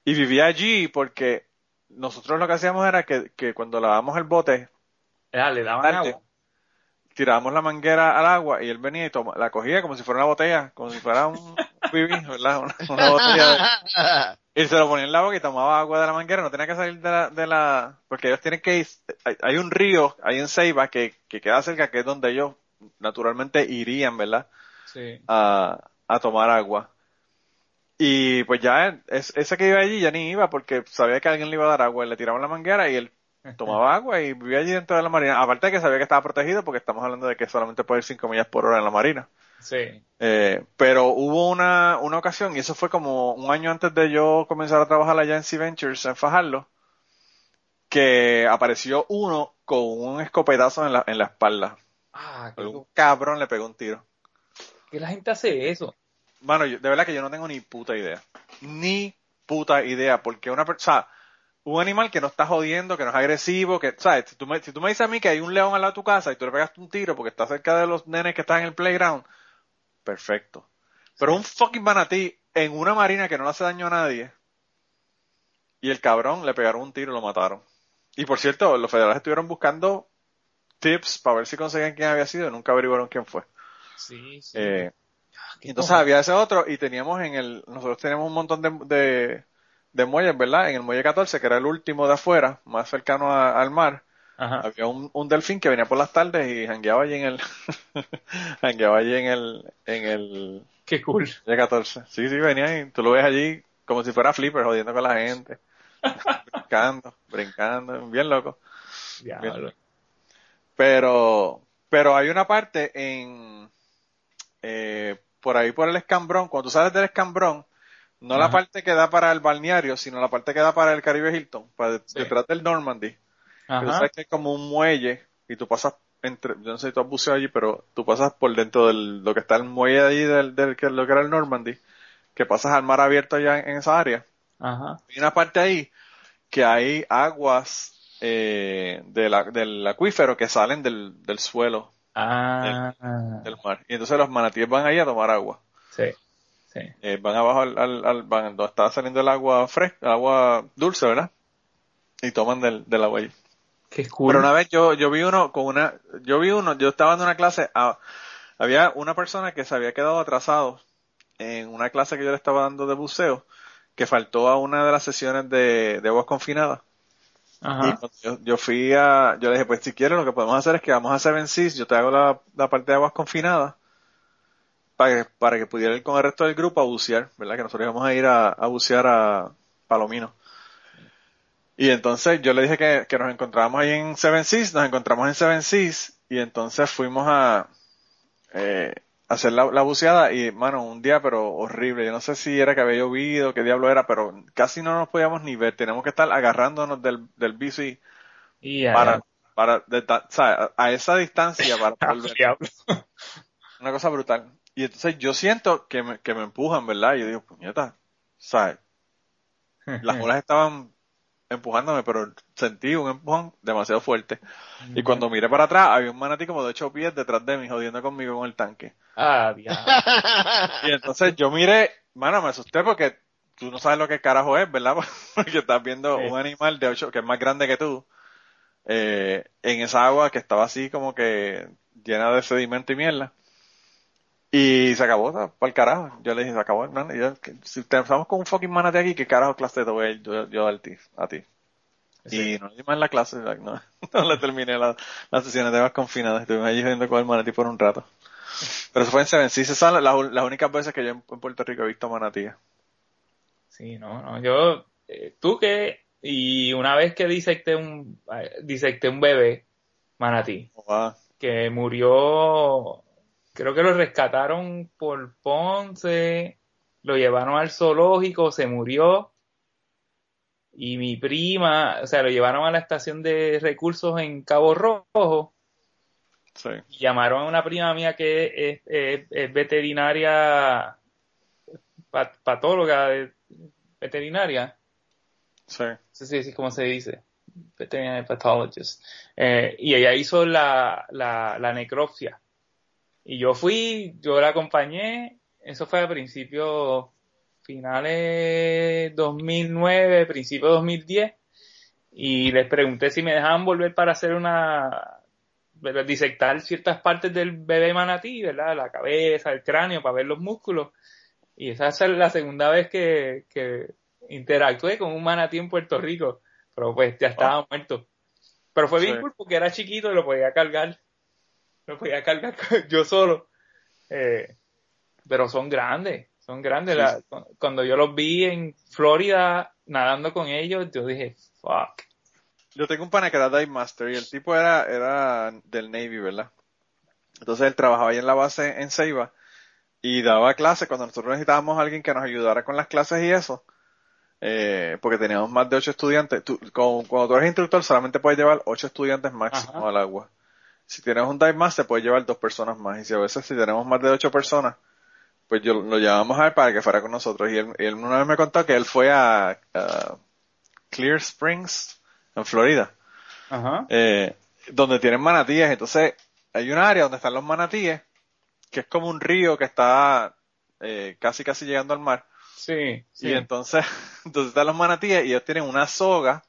y vivía allí porque nosotros lo que hacíamos era que, que cuando lavábamos el bote, Ah, le daban agua. tirábamos la manguera al agua y él venía y toma, la cogía como si fuera una botella, como si fuera un bibí, ¿verdad? Una, una botella de- y se lo ponía en la boca y tomaba agua de la manguera, no tenía que salir de la, de la, porque ellos tienen que ir, hay, hay un río, ahí en Ceiba que, que queda cerca, que es donde ellos naturalmente irían, ¿verdad? Sí. A, a tomar agua. Y pues ya, es, ese que iba allí ya ni iba porque sabía que alguien le iba a dar agua, y le tiraban la manguera y él tomaba agua y vivía allí dentro de la marina. Aparte de que sabía que estaba protegido porque estamos hablando de que solamente puede ir 5 millas por hora en la marina. Sí. Eh, pero hubo una, una ocasión, y eso fue como un año antes de yo comenzar a trabajar allá en Sea Ventures, en Fajardo, que apareció uno con un escopetazo en la, en la espalda. Ah, qué, Un cabrón le pegó un tiro. que la gente hace eso. Mano, yo- de verdad que yo no tengo ni puta idea. Ni puta idea, porque una persona, un animal que no está jodiendo, que no es agresivo, que, ¿sabes? Si tú, me, si tú me dices a mí que hay un león al lado de tu casa y tú le pegaste un tiro porque está cerca de los nenes que están en el playground, perfecto. Pero un fucking manatí en una marina que no le hace daño a nadie, y el cabrón le pegaron un tiro y lo mataron. Y por cierto, los federales estuvieron buscando tips para ver si conseguían quién había sido y nunca averiguaron quién fue. Sí, sí. Eh, entonces había ese otro y teníamos en el, nosotros teníamos un montón de, de, de muelles, ¿verdad? En el muelle 14, que era el último de afuera, más cercano a- al mar, Ajá. había un, un delfín que venía por las tardes y jangueaba allí en el, jangueaba allí en el, en el, Qué cool. de 14. Sí, sí, venía y tú lo ves allí como si fuera flipper jodiendo con la gente. brincando, brincando, bien loco. Diablo. Pero, pero hay una parte en, eh, por ahí por el escambrón, cuando tú sales del escambrón, no la parte que da para el balneario, sino la parte que da para el Caribe Hilton, para Sí. detrás del Normandy. Ajá. sabes que hay como un muelle y tú pasas entre, yo no sé si tú has buceado allí, pero tú pasas por dentro de lo que está el muelle allí del, del que lo que era el Normandy, que pasas al mar abierto allá en, en esa área. Ajá. Hay una parte ahí que hay aguas eh, de la- del acuífero que salen del, del suelo Ah. del mar. Y entonces los manatíes van ahí a tomar agua. Sí. Sí. Eh, van abajo al, al, al- van donde está saliendo el agua fresca, agua dulce, ¿verdad? Y toman del, del agua allí. Qué cool. Pero una vez yo, yo vi uno con una, yo vi uno, yo estaba en una clase, había una persona que se había quedado atrasado en una clase que yo le estaba dando de buceo, que faltó a una de las sesiones de, de aguas confinadas. Yo, yo fui a, yo le dije, pues si quieres lo que podemos hacer es que vamos a Seven Seas, yo te hago la, la parte de aguas confinadas, para que, para que pudiera ir con el resto del grupo a bucear, ¿verdad? Que nosotros íbamos a ir a, bucear a Palomino. Y entonces yo le dije que, que nos encontrábamos ahí en Seven Seas, nos encontramos en Seven Seas, y entonces fuimos a, eh, hacer la, la buceada, y mano, un día pero horrible, yo no sé si era que había llovido, qué diablo era, pero casi no nos podíamos ni ver, teníamos que estar agarrándonos del, del bici Y ya, para, para, de o sea, a esa distancia para Ah, poder ver. Una cosa brutal. Y entonces yo siento que me, que me empujan, ¿verdad? Y yo digo, puñeta, ¿sabes? Las olas estaban empujándome, pero sentí un empujón demasiado fuerte. Y cuando miré para atrás, había un manatí como de ocho pies detrás de mí, jodiendo conmigo con el tanque. Ah, diablo. Y entonces yo miré, mano, me asusté porque tú no sabes lo que carajo es, ¿verdad? Porque estás viendo Sí. un animal de ocho, que es más grande que tú, eh, en esa agua que estaba así como que llena de sedimento y mierda. Y se acabó, para el carajo. Yo le dije, se acabó, hermano. Y yo, si te- estamos con un fucking manatí aquí, ¿qué carajo clase te voy a yo, yo a ti? A ti? Sí. Y no di más la clase, no, no le terminé la- las sesiones de más confinadas. Estuvimos allí jodiendo con el manatí por un rato. Pero eso fue en Seven Seas. Esas son las, las únicas veces que yo en, en Puerto Rico he visto manatíes. Sí, no, no, yo, eh, tú que, y una vez que disecté un, eh, disecté un bebé, manatí, Wow. que murió, creo que lo rescataron por Ponce, lo llevaron al zoológico, se murió, y mi prima, o sea, lo llevaron a la estación de recursos en Cabo Rojo, Sí. y llamaron a una prima mía que es, es- es veterinaria, pat- patóloga de- veterinaria, Sí. sí, sí, sí, ¿cómo se dice? Veterinary pathologist. Eh, y ella hizo la, la, la necropsia. Y yo fui, yo la acompañé, eso fue a principios, finales 2009, principio 2010, y les pregunté si me dejaban volver para hacer una, ¿verdad? disectar ciertas partes del bebé manatí, ¿verdad? La cabeza, el cráneo, para ver los músculos. Y esa es la segunda vez que, que interactué con un manatí en Puerto Rico, pero pues ya estaba muerto. Pero fue bien Sí. cool porque era chiquito y lo podía cargar. Lo podía cargar yo solo. Eh, pero son grandes, son grandes. Sí. La- cu- cuando yo los vi en Florida nadando con ellos, yo dije, fuck. Yo tengo un pana que era Dive Master y el tipo era, era del Navy, ¿verdad? Entonces él trabajaba ahí en la base en Ceiba y daba clases cuando nosotros necesitábamos a alguien que nos ayudara con las clases y eso. eh, porque teníamos más de ocho estudiantes. Tú- con- cuando tú eres instructor solamente puedes llevar ocho estudiantes máximo Ajá. al agua. Si tienes un dive master puedes llevar dos personas más. Y si a veces si tenemos más de ocho personas, pues yo lo llevamos a él para que fuera con nosotros. Y él, él una vez me contó que él fue a, a Clear Springs, en Florida Ajá. eh, donde tienen manatíes. Entonces, hay un área donde están los manatíes, que es como un río que está eh, casi casi llegando al mar. Sí, sí. Y entonces, entonces están los manatíes y ellos tienen una soga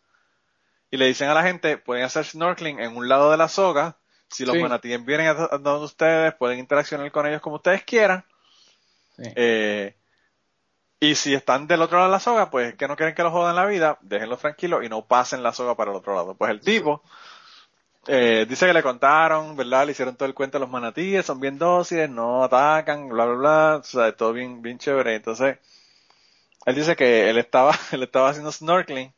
y le dicen a la gente, pueden hacer snorkeling en un lado de la soga. Si los Sí. manatíes vienen a, a donde ustedes, pueden interaccionar con ellos como ustedes quieran. Sí. Eh, y si están del otro lado de la soga, pues que no quieren que los jodan la vida, déjenlos tranquilos y no pasen la soga para el otro lado. Pues el tipo Eh, dice que le contaron, ¿verdad? Le hicieron todo el cuento a los manatíes, son bien dóciles, no atacan, bla, bla, bla, o sea, todo bien, bien chévere. Entonces, él dice que él estaba, él estaba haciendo snorkeling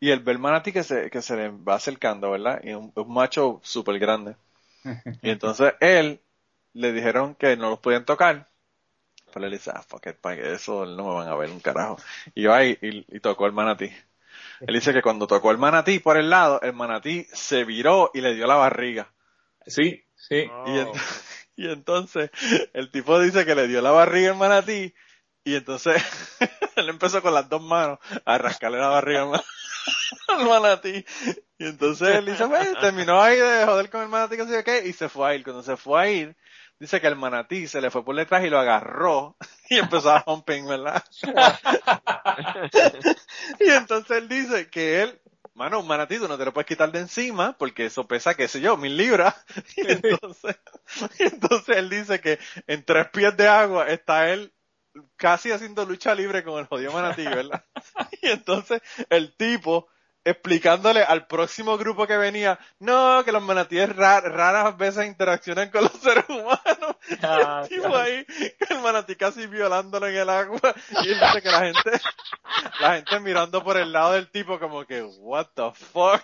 y él ve el manatí que se, que se le va acercando, ¿verdad? Y un, un macho súper grande. Y entonces él le dijeron que no los podían tocar. Pero él dice, ah, fuck it, eso no me van a ver un carajo. Y yo ahí, y, y tocó el manatí. Él dice que cuando tocó el manatí por el lado, el manatí se viró y le dio la barriga. Sí, sí. Y, en- y entonces el tipo dice que le dio la barriga al manatí y entonces él empezó con las dos manos a rascarle la barriga al, ma- al manatí. Y entonces él dice, "Pues, terminó ahí de joder con el manatí, que sé qué, y se fue a ir. Cuando se fue a ir, dice que el manatí se le fue por detrás y lo agarró y empezó a humping, ¿verdad? y entonces él dice que él, mano, un manatí tú no te lo puedes quitar de encima porque eso pesa, qué sé yo, mil libras. Y entonces, y entonces él dice que en tres pies de agua está él casi haciendo lucha libre con el jodido manatí, ¿verdad? Y entonces el tipo explicándole al próximo grupo que venía, no, que los manatíes ra- raras veces interaccionan con los seres humanos. Ah, el tipo ahí, que el manatí casi violándolo en el agua. Y dice que la gente, la gente mirando por el lado del tipo como que, what the fuck.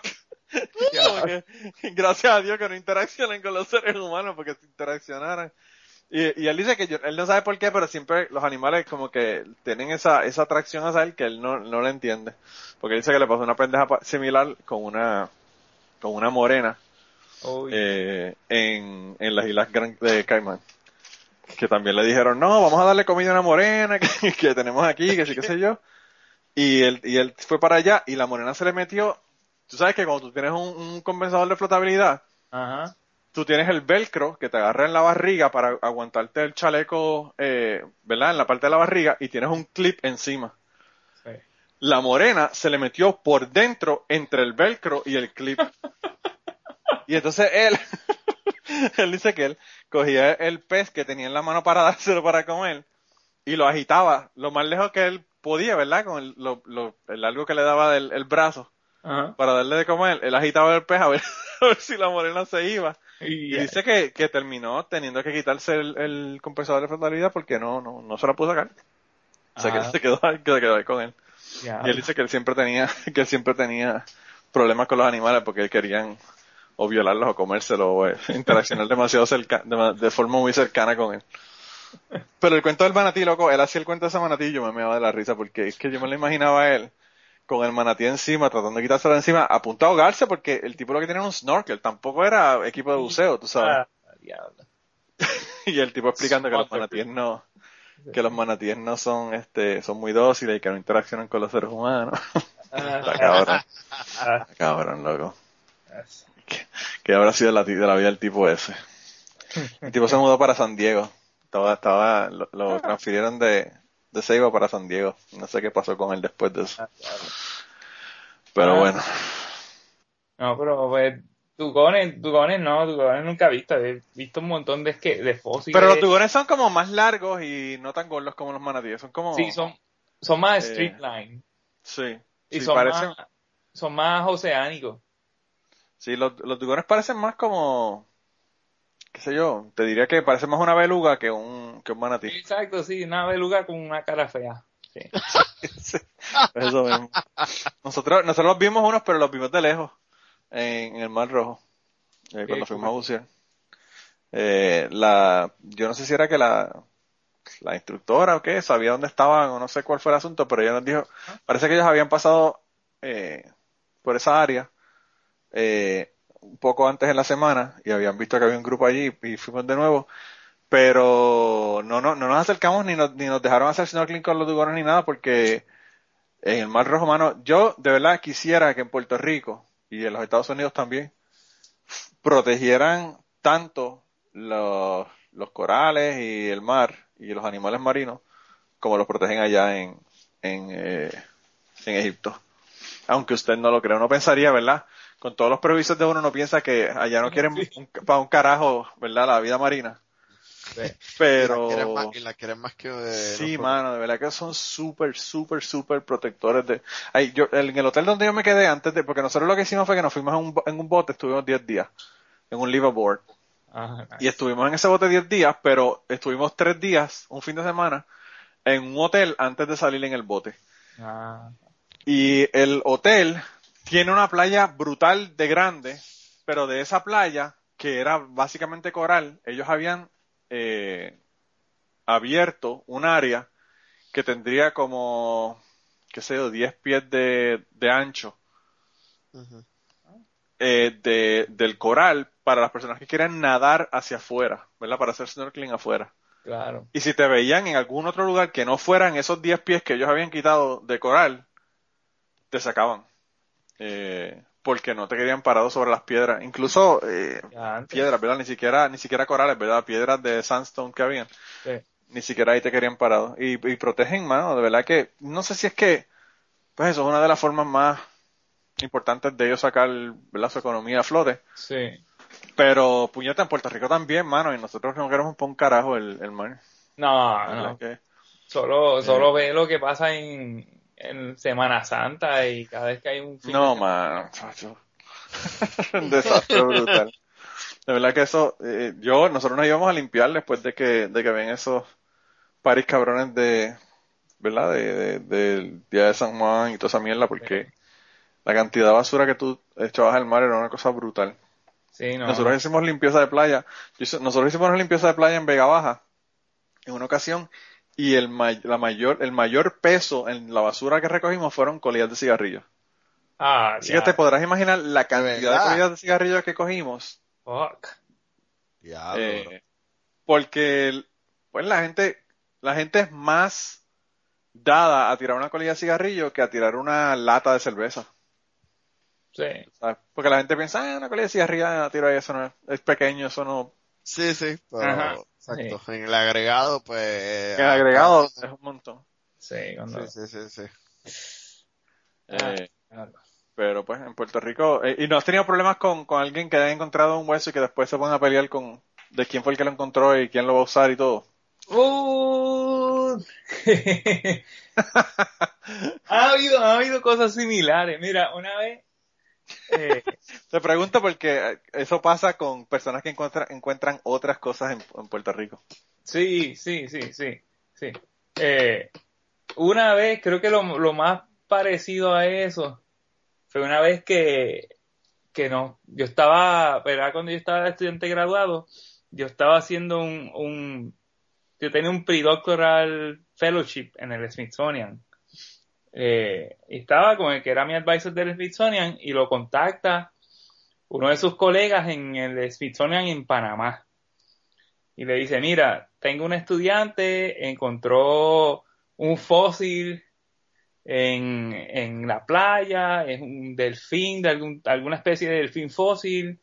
Como que, gracias a Dios que no interaccionan con los seres humanos porque si interaccionaran. Y, y él dice que yo- él no sabe por qué, pero siempre los animales como que tienen esa, esa atracción hacia él que él no, no le entiende. Porque él dice que le pasó una pendeja similar con una, con una morena, eh, en, en las islas Gran- de Caimán. Que también le dijeron, no, vamos a darle comida a una morena que, que tenemos aquí, que sí, qué sé yo. Y él, y él fue para allá y la morena se le metió. Tú sabes que cuando tú tienes un, un compensador de flotabilidad, Ajá. Tú tienes el velcro que te agarra en la barriga para aguantarte el chaleco, eh, ¿verdad? En la parte de la barriga y tienes un clip encima. Sí. La morena se le metió por dentro entre el velcro y el clip. Y entonces él, él dice que él cogía el pez que tenía en la mano para dárselo para comer y lo agitaba lo más lejos que él podía, ¿verdad? Con el, lo, lo- el algo que le daba del el brazo Ajá. para darle de comer. Él agitaba el pez a ver, a ver si la morena se iba. Y, dice que, que terminó teniendo que quitarse el, el compensador de frontalidad porque no, no, no se la puso sacar. O sea que se quedó, que se quedó ahí con él. Y él dice que él siempre tenía, que él siempre tenía problemas con los animales porque querían o violarlos o comérselos o eh, interaccionar demasiado cerca, de, de forma muy cercana con él. Pero el cuento del manatí, loco, él hacía el cuento de ese manatí y yo me meaba de la risa porque es que yo me lo imaginaba a él con el manatí encima, tratando de quitárselo encima, a punto de ahogarse porque el tipo lo que tenía era un snorkel, tampoco era equipo de buceo, tú sabes. Ah. Y el tipo explicando que los manatíes no, que los manatíes no son, este, son muy dóciles y que no interaccionan con los seres humanos. Está cabrón, Ah, está cabrón, loco. ah, Que habrá sido la, de la vida del tipo ese. El tipo se mudó para San Diego. Estaba, estaba, lo, lo transfirieron de, de Ceiba para San Diego. No sé qué pasó con él después de eso. ah. Pero Ah. bueno. No, pero pues, tucones, tucones no, tucones nunca he visto. He visto un montón de, de fósiles. Pero los tugones son como más largos y no tan gordos como los manatíes. Son como... Sí, son, son más Eh, streamline. Sí. Y sí, son, parecen- más, son más oceánicos. Sí, los, los tugones parecen más como, qué sé yo, te diría que parece más una beluga que un, que un manatí. Exacto, sí, una beluga con una cara fea. Sí. Sí, eso mismo. Nosotros, nosotros los vimos unos, pero los vimos de lejos, en, en el Mar Rojo, eh, cuando fuimos a bucear. Eh, la, yo no sé si era que la, la instructora o qué, sabía dónde estaban o no sé cuál fue el asunto, pero ella nos dijo, parece que ellos habían pasado eh, por esa área eh, un poco antes en la semana y habían visto que había un grupo allí y fuimos de nuevo, pero no, no, no nos acercamos ni nos, ni nos dejaron hacer snorkeling con los dugones ni nada porque en el Mar Rojo, mano, yo de verdad quisiera que en Puerto Rico y en los Estados Unidos también protegieran tanto los, los corales y el mar y los animales marinos como los protegen allá en, en, eh, en Egipto. Aunque usted no lo crea, uno pensaría, ¿verdad? Con todos los prejuicios de uno, uno piensa que allá no quieren un- para un carajo, ¿verdad? La vida marina. Pero... Y la quieren más, y la quieren más que... eh, Sí, los- mano, de verdad que son súper, súper, súper protectores de... Ay, yo, en el hotel donde yo me quedé antes de... Porque nosotros lo que hicimos fue que nos fuimos en un, bo- en un bote, estuvimos 10 días, en un liveaboard. Ah, nice. Y estuvimos en ese bote 10 días, pero estuvimos 3 días, un fin de semana, en un hotel antes de salir en el bote. Ah, Y el hotel tiene una playa brutal de grande, pero de esa playa, que era básicamente coral, ellos habían eh, abierto un área que tendría como, qué sé yo, 10 pies de, de ancho eh, de, del coral para las personas que quieren nadar hacia afuera, ¿verdad? Para hacer snorkeling afuera. claro. Y si te veían en algún otro lugar que no fueran esos 10 pies que ellos habían quitado de coral, te sacaban. Eh, porque no te querían parado sobre las piedras. Incluso eh, piedras, ¿verdad? Ni siquiera, ni siquiera corales, ¿verdad? Piedras de sandstone que habían. Sí. Ni siquiera ahí te querían parado. Y, y protegen, mano, de verdad que, no sé si es que, pues eso es una de las formas más importantes de ellos sacar, ¿verdad? Su economía a flote. Sí. Pero, puñeta, en Puerto Rico también, mano, y nosotros no queremos un carajo el, el mar. No, no. Que- Solo, solo ve lo que pasa en, en Semana Santa y cada vez que hay un fin No, de mano. Un desastre brutal. De verdad que eso, eh, yo, nosotros nos íbamos a limpiar después de que, de que ven esos paris cabrones de, ¿verdad? De, de- del día de San Juan y toda esa mierda, porque la cantidad de basura que tú echabas al mar era una cosa brutal. Sí, no. Nosotros hicimos limpieza de playa. Yo nosotros hicimos una limpieza de playa en Vega Baja en una ocasión y el, may- la mayor, el mayor peso en la basura que recogimos fueron colillas de cigarrillos. Ah, Así ya. que te podrás imaginar la cantidad de colillas de cigarrillos que cogimos. Fuck. Diablo, eh, porque pues la gente, la gente es más dada a tirar una colilla de cigarrillo que a tirar una lata de cerveza. Sí. ¿sabes? Porque la gente piensa, ah, una colilla de cigarrillo, ah, tiro ahí, eso no es, es pequeño, eso no. Sí, sí, pero Ajá, exacto. En el agregado, pues. El agregado es un montón. Sí, cuando... Sí, sí, sí, sí. Ah, Eh, claro. pero pues en Puerto Rico, eh, y no has tenido problemas con, con alguien que haya encontrado un hueso y que después se ponga a pelear con de quién fue el que lo encontró y quién lo va a usar y todo. Uh, ha habido, ha habido cosas similares. Mira, una vez, eh, Te pregunto porque eh, eso pasa con personas que encuentran, encuentran otras cosas en, Puerto Rico. sí, sí, sí, sí, sí. Eh, una vez, creo que lo, lo más parecido a eso fue una vez que, que no, yo estaba, ¿verdad? Cuando yo estaba estudiante graduado, yo estaba haciendo un, un yo tenía un pre-doctoral fellowship en el Smithsonian. Eh, estaba con el que era mi advisor del Smithsonian y lo contacta uno de sus colegas en el Smithsonian en Panamá. Y le dice, mira, tengo un estudiante, encontró un fósil en, en la playa, es un delfín, de alguna especie de delfín fósil.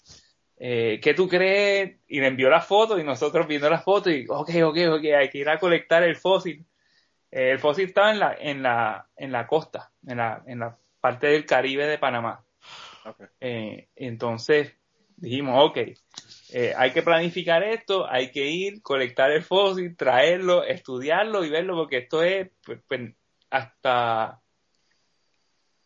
Eh, ¿Qué tú crees? Y le envió la foto y nosotros viendo la foto y, ok, ok, ok, hay que ir a colectar el fósil. El fósil estaba en la, en la, en la costa, en la, en la parte del Caribe de Panamá. Okay. Eh, entonces dijimos, ok, eh, hay que planificar esto, hay que ir, colectar el fósil, traerlo, estudiarlo y verlo, porque esto es pues, pues, hasta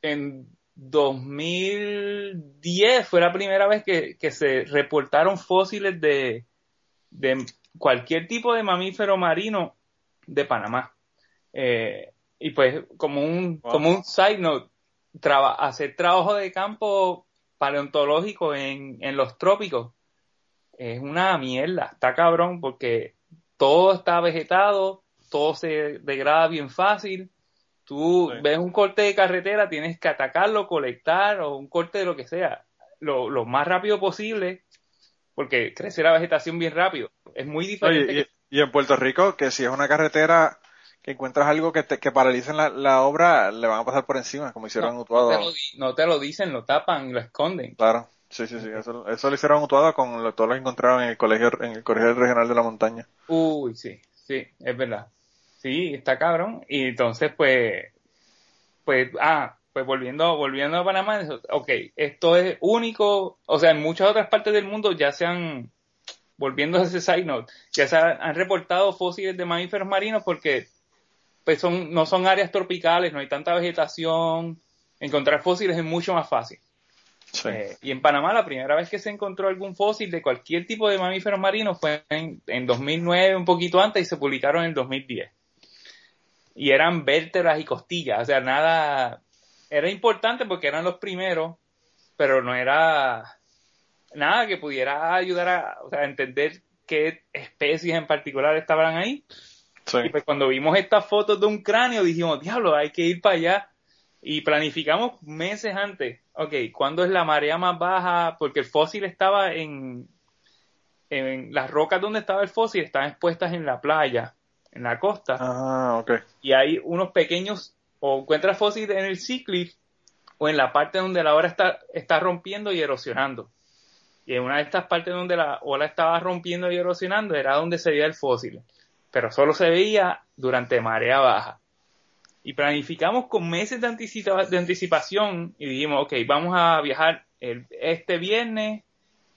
en 2010 fue la primera vez que, que se reportaron fósiles de, de cualquier tipo de mamífero marino de Panamá. Eh, y pues como un, Wow. como un side note, traba- hacer trabajo de campo paleontológico en, en los trópicos es una mierda, está cabrón porque todo está vegetado, todo se degrada bien fácil. Tú Sí. ves un corte de carretera, tienes que atacarlo, colectar o un corte de lo que sea, lo, lo más rápido posible porque crece la vegetación bien rápido. Es muy diferente. Oye, que- y, y en Puerto Rico, que si es una carretera que encuentras algo que, te, que paralice la, la obra, le van a pasar por encima, como hicieron en no, Utuado. te lo, di- no te lo dicen, lo tapan, lo esconden. Claro, sí, sí, sí, eso, eso lo hicieron en Utuado con lo, todo lo que encontraron en el colegio, en el colegio regional de la montaña. Uy, sí, sí, es verdad. Sí, está cabrón. Y entonces, pues, pues, ah, pues volviendo, volviendo a Panamá, ok, esto es único, o sea, en muchas otras partes del mundo ya se han, volviendo a ese side note, ya se han reportado fósiles de mamíferos marinos porque pues son, no son áreas tropicales, no hay tanta vegetación, encontrar fósiles es mucho más fácil. Sí. Eh, y en Panamá la primera vez que se encontró algún fósil de cualquier tipo de mamíferos marinos fue en, en 2009, un poquito antes, y se publicaron en 2010. Y eran vértebras y costillas, o sea, nada, era importante porque eran los primeros, pero no era nada que pudiera ayudar a, o sea, a entender qué especies en particular estaban ahí. Sí. Y pues cuando vimos estas fotos de un cráneo dijimos, diablo, hay que ir para allá. Y planificamos meses antes. Ok, ¿cuándo es la marea más baja? Porque el fósil estaba en, en las rocas donde estaba el fósil, estaban expuestas en la playa, en la costa. Ah, ok. Y hay unos pequeños, o encuentras fósiles en el sea cliff o en la parte donde la ola está, está rompiendo y erosionando. Y en una de estas partes donde la ola estaba rompiendo y erosionando era donde se veía el fósil. Pero solo se veía durante marea baja. Y planificamos con meses de, anticipa- de anticipación y dijimos, ok, vamos a viajar el, este viernes,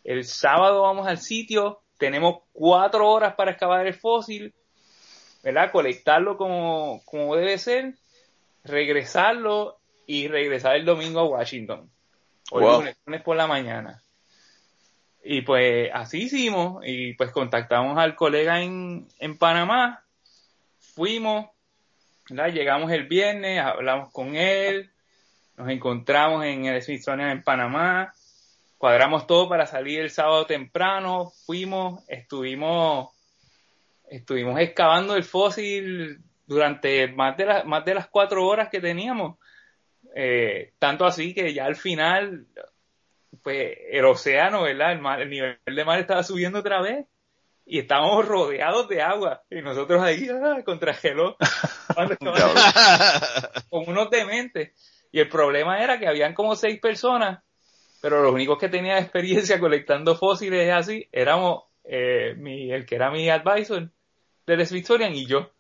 el sábado vamos al sitio, tenemos cuatro horas para excavar el fósil, ¿verdad? Colectarlo como, como debe ser, regresarlo y regresar el domingo a Washington. O el Wow. lunes, lunes por la mañana. Y pues así hicimos y pues contactamos al colega en, en Panamá, fuimos, ¿verdad? llegamos el viernes, hablamos con él, nos encontramos en el Smithsonian en Panamá, cuadramos todo para salir el sábado temprano, fuimos, estuvimos, estuvimos excavando el fósil durante más de, las más de las cuatro horas que teníamos. Eh, tanto así que ya al final, pues el océano, ¿verdad? El, mar- el nivel del mar estaba subiendo otra vez y estábamos rodeados de agua y nosotros ahí ah, contra estábamos como unos dementes. Y el problema era que habían como seis personas, pero los únicos que tenían experiencia colectando fósiles así éramos eh, mi, el que era mi advisor del Smithsonian y yo.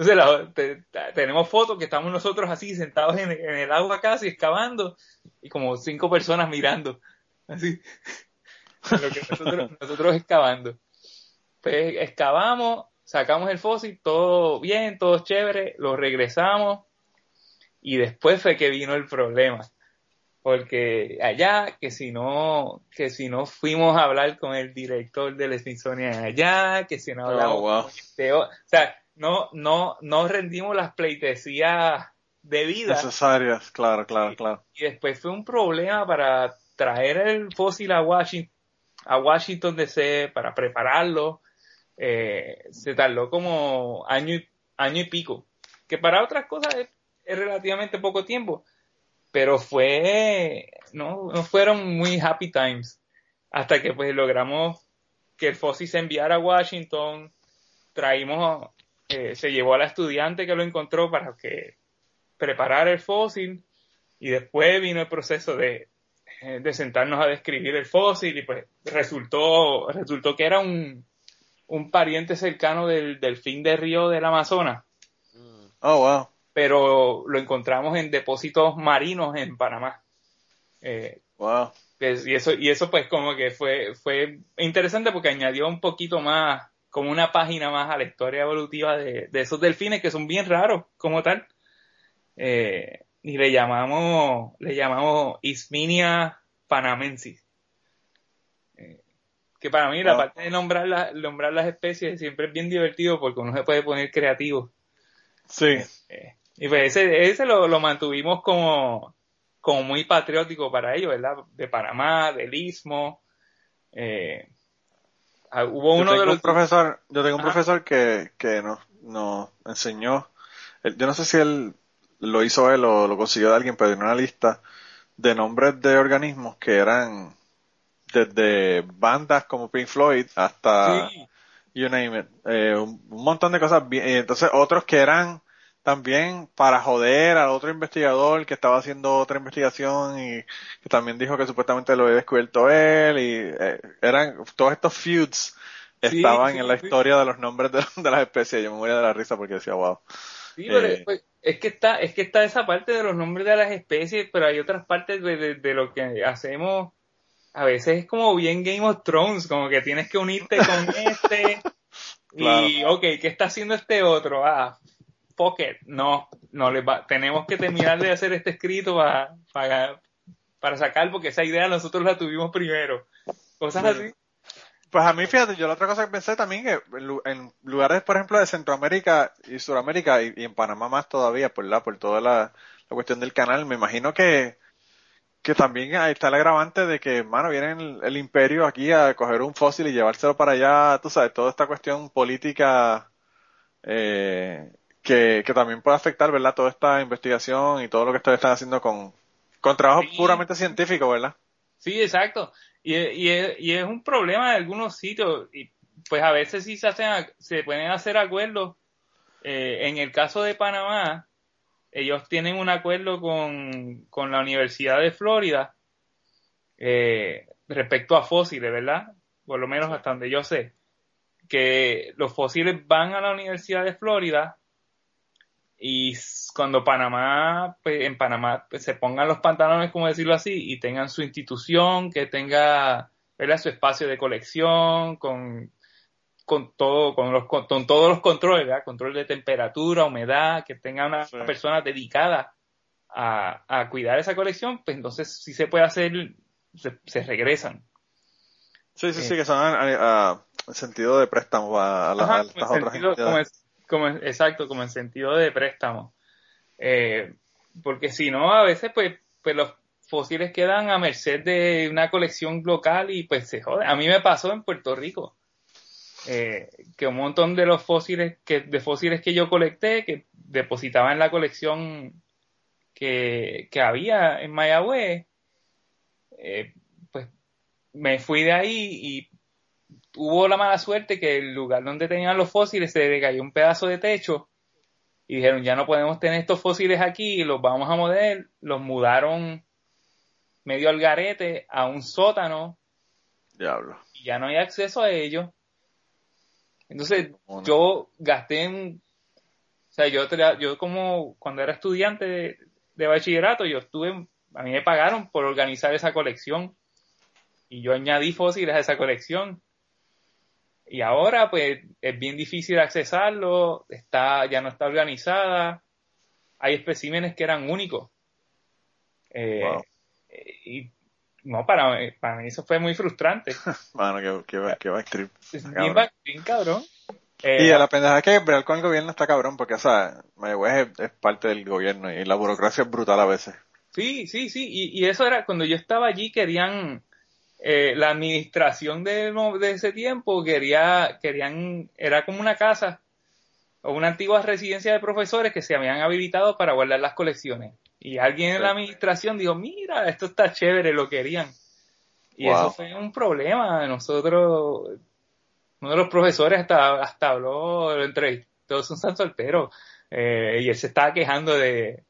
Entonces la- te- te- tenemos fotos que estamos nosotros así sentados en, en el agua casi excavando y como cinco personas mirando. Así. En lo que nosotros, nosotros excavando. Pues excavamos, sacamos el fósil, todo bien, todo chévere, lo regresamos y después fue que vino el problema. Porque allá, que si no, que si no fuimos a hablar con el director del Smithsonian allá, que si no hablamos Oh, wow. de o sea, no, no, no rendimos las pleitesías debidas. Necesarias, claro, claro, claro. Y después fue un problema para traer el fósil a Washington, a Washington DC para prepararlo. Eh, se tardó como año y, año y pico. Que para otras cosas es, es relativamente poco tiempo. Pero fue, no, no fueron muy happy times. Hasta que pues logramos que el fósil se enviara a Washington. Traímos, eh, se llevó a la estudiante que lo encontró para que preparara el fósil y después vino el proceso de, eh, de sentarnos a describir el fósil y pues resultó, resultó que era un, un pariente cercano del delfín de río del Amazonas, Oh, wow. pero lo encontramos en depósitos marinos en Panamá. Eh, Wow. pues, y eso, y eso pues como que fue, fue interesante porque añadió un poquito más, como una página más a la historia evolutiva de, de esos delfines que son bien raros como tal. Eh, y le llamamos, le llamamos Isminia panamensis. Eh, que para mí la Ah. parte de nombrar, la- nombrar las especies siempre es bien divertido porque uno se puede poner creativo. Sí. Eh, y pues ese, ese lo, lo mantuvimos como, como muy patriótico para ellos, ¿verdad? De Panamá, del Istmo. Eh, ah, hubo Yo uno tengo de los... un profesor, yo tengo un Ajá. profesor que, que nos, nos enseñó, él- yo no sé si él lo hizo él o lo consiguió de alguien, pero en una lista de nombres de organismos que eran desde bandas como Pink Floyd hasta Sí, you name it, eh, un, un montón de cosas bien, y entonces otros que eran también para joder al otro investigador que estaba haciendo otra investigación y que también dijo que supuestamente lo había descubierto él y eh, eran todos estos feuds estaban sí, en la sí. historia de los nombres de, de las especies. Yo me moría de la risa porque decía, wow. sí, pero Eh. pues, es que está, es que está esa parte de los nombres de las especies, pero hay otras partes de, de- de lo que hacemos a veces es como bien Game of Thrones, como que tienes que unirte con este y, ok, ¿qué está haciendo este otro? Ah, fuck it. No, no le va, tenemos que terminar de hacer este escrito para, para, para sacar, porque esa idea nosotros la tuvimos primero. Cosas así. Pues a mí, fíjate, yo la otra cosa que pensé también que en lugares, por ejemplo, de Centroamérica y Sudamérica y, en Panamá más todavía, por la, por toda la, la cuestión del canal, me imagino que, que también ahí está el agravante de que, mano, viene el, imperio aquí a coger un fósil y llevárselo para allá, tú sabes, toda esta cuestión política eh, que, que también puede afectar, ¿verdad? Toda esta investigación y todo lo que ustedes están haciendo con, con trabajo puramente científico, ¿verdad? Sí, exacto. Y, y, y, es un problema de algunos sitios. Y pues a veces sí se hacen, se pueden hacer acuerdos. Eh, en el caso de Panamá, ellos tienen un acuerdo con, con la Universidad de Florida eh, respecto a fósiles, ¿verdad? Por lo menos hasta donde yo sé. Que los fósiles van a la Universidad de Florida y cuando Panamá, pues, en Panamá pues, se pongan los pantalones, como decirlo así, y tengan su institución, que tenga ¿verdad? su espacio de colección, con, con todo, con, los, con, todos los controles, ¿verdad? control de temperatura, humedad, que tenga una persona dedicada a, a, cuidar esa colección, pues entonces si se puede hacer, se, regresan. Sí, sí, sí, que son en sentido de préstamo a, las otras como, exacto, como en sentido de préstamo. Eh, porque si no, a veces pues, pues los fósiles quedan a merced de una colección local y pues se jode. A mí me pasó en Puerto Rico. Eh, que un montón de los fósiles que de fósiles que yo colecté que depositaba en la colección que, que había en Mayagüez eh, pues me fui de ahí y hubo la mala suerte que el lugar donde tenían los fósiles se le cayó un pedazo de techo y dijeron ya no podemos tener estos fósiles aquí, los vamos a mover, los mudaron medio al garete a un sótano. Diablo. Y ya no hay acceso a ellos. Entonces yo gasté en, o sea, yo, yo como cuando era estudiante de, de bachillerato, yo estuve, a mí me pagaron por organizar esa colección y yo añadí fósiles a esa colección y ahora, pues, es bien difícil accesarlo, está, ya no está organizada. Hay especímenes que eran únicos. Eh, y no, para, para mí eso fue muy frustrante. Mano, que, va, que va bien, bien cabrón. Eh, y a la pendeja que ver con el gobierno está cabrón, porque, o sea, Mayagüez es, es, parte del gobierno y la burocracia es brutal a veces. Sí, sí, sí. Y, y eso era, cuando yo estaba allí, querían eh, la administración de, de, ese tiempo quería, querían, era como una casa o una antigua residencia de profesores que se habían habilitado para guardar las colecciones. Y alguien en la administración dijo, mira, esto está chévere, lo querían. Y eso fue un problema. Nosotros, uno de los profesores hasta, hasta habló, lo entrevistó, todos son solteros. Eh, y él se estaba quejando de,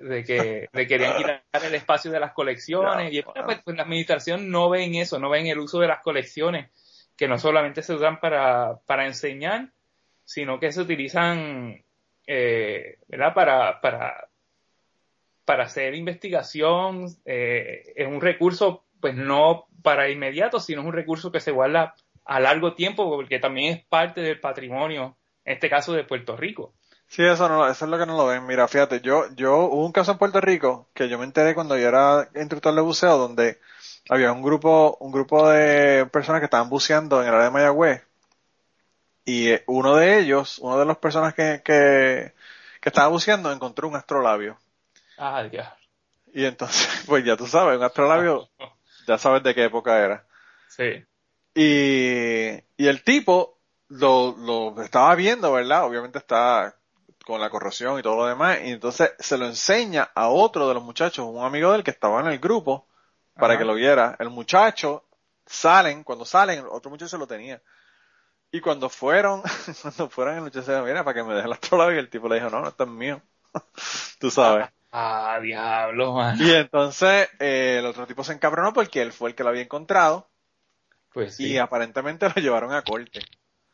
de que de querían quitar el espacio de las colecciones y pues, pues, la administración no ven eso, no ven el uso de las colecciones que no solamente se usan para, para enseñar, sino que se utilizan eh, ¿verdad? Para, para, para hacer investigación, eh, es un recurso pues no para inmediato, sino es un recurso que se guarda a largo tiempo porque también es parte del patrimonio, en este caso de Puerto Rico. Sí, eso no, eso es lo que no lo ven. Mira, fíjate, yo, yo, hubo un caso en Puerto Rico que yo me enteré cuando yo era instructor de buceo donde había un grupo, un grupo de personas que estaban buceando en el área de Mayagüez y eh, uno de ellos, uno de las personas que, que, que estaba buceando encontró un astrolabio. Ah, ya. Y entonces, pues ya tú sabes, un astrolabio, ya sabes de qué época era. Sí. Y, y el tipo lo, lo estaba viendo, ¿verdad? Obviamente está con la corrosión y todo lo demás, y entonces se lo enseña a otro de los muchachos, un amigo del que estaba en el grupo, para que lo viera. El muchacho, salen, cuando salen, el otro muchacho lo tenía. Y cuando fueron, cuando fueron el muchacho dijo, mira, para que me deje la trola, y el tipo le dijo, no, no, esto es mío. Tú sabes. Ah, diablo, man. Y entonces eh, el otro tipo se encabronó porque él fue el que lo había encontrado. Pues sí. Y aparentemente lo llevaron a corte.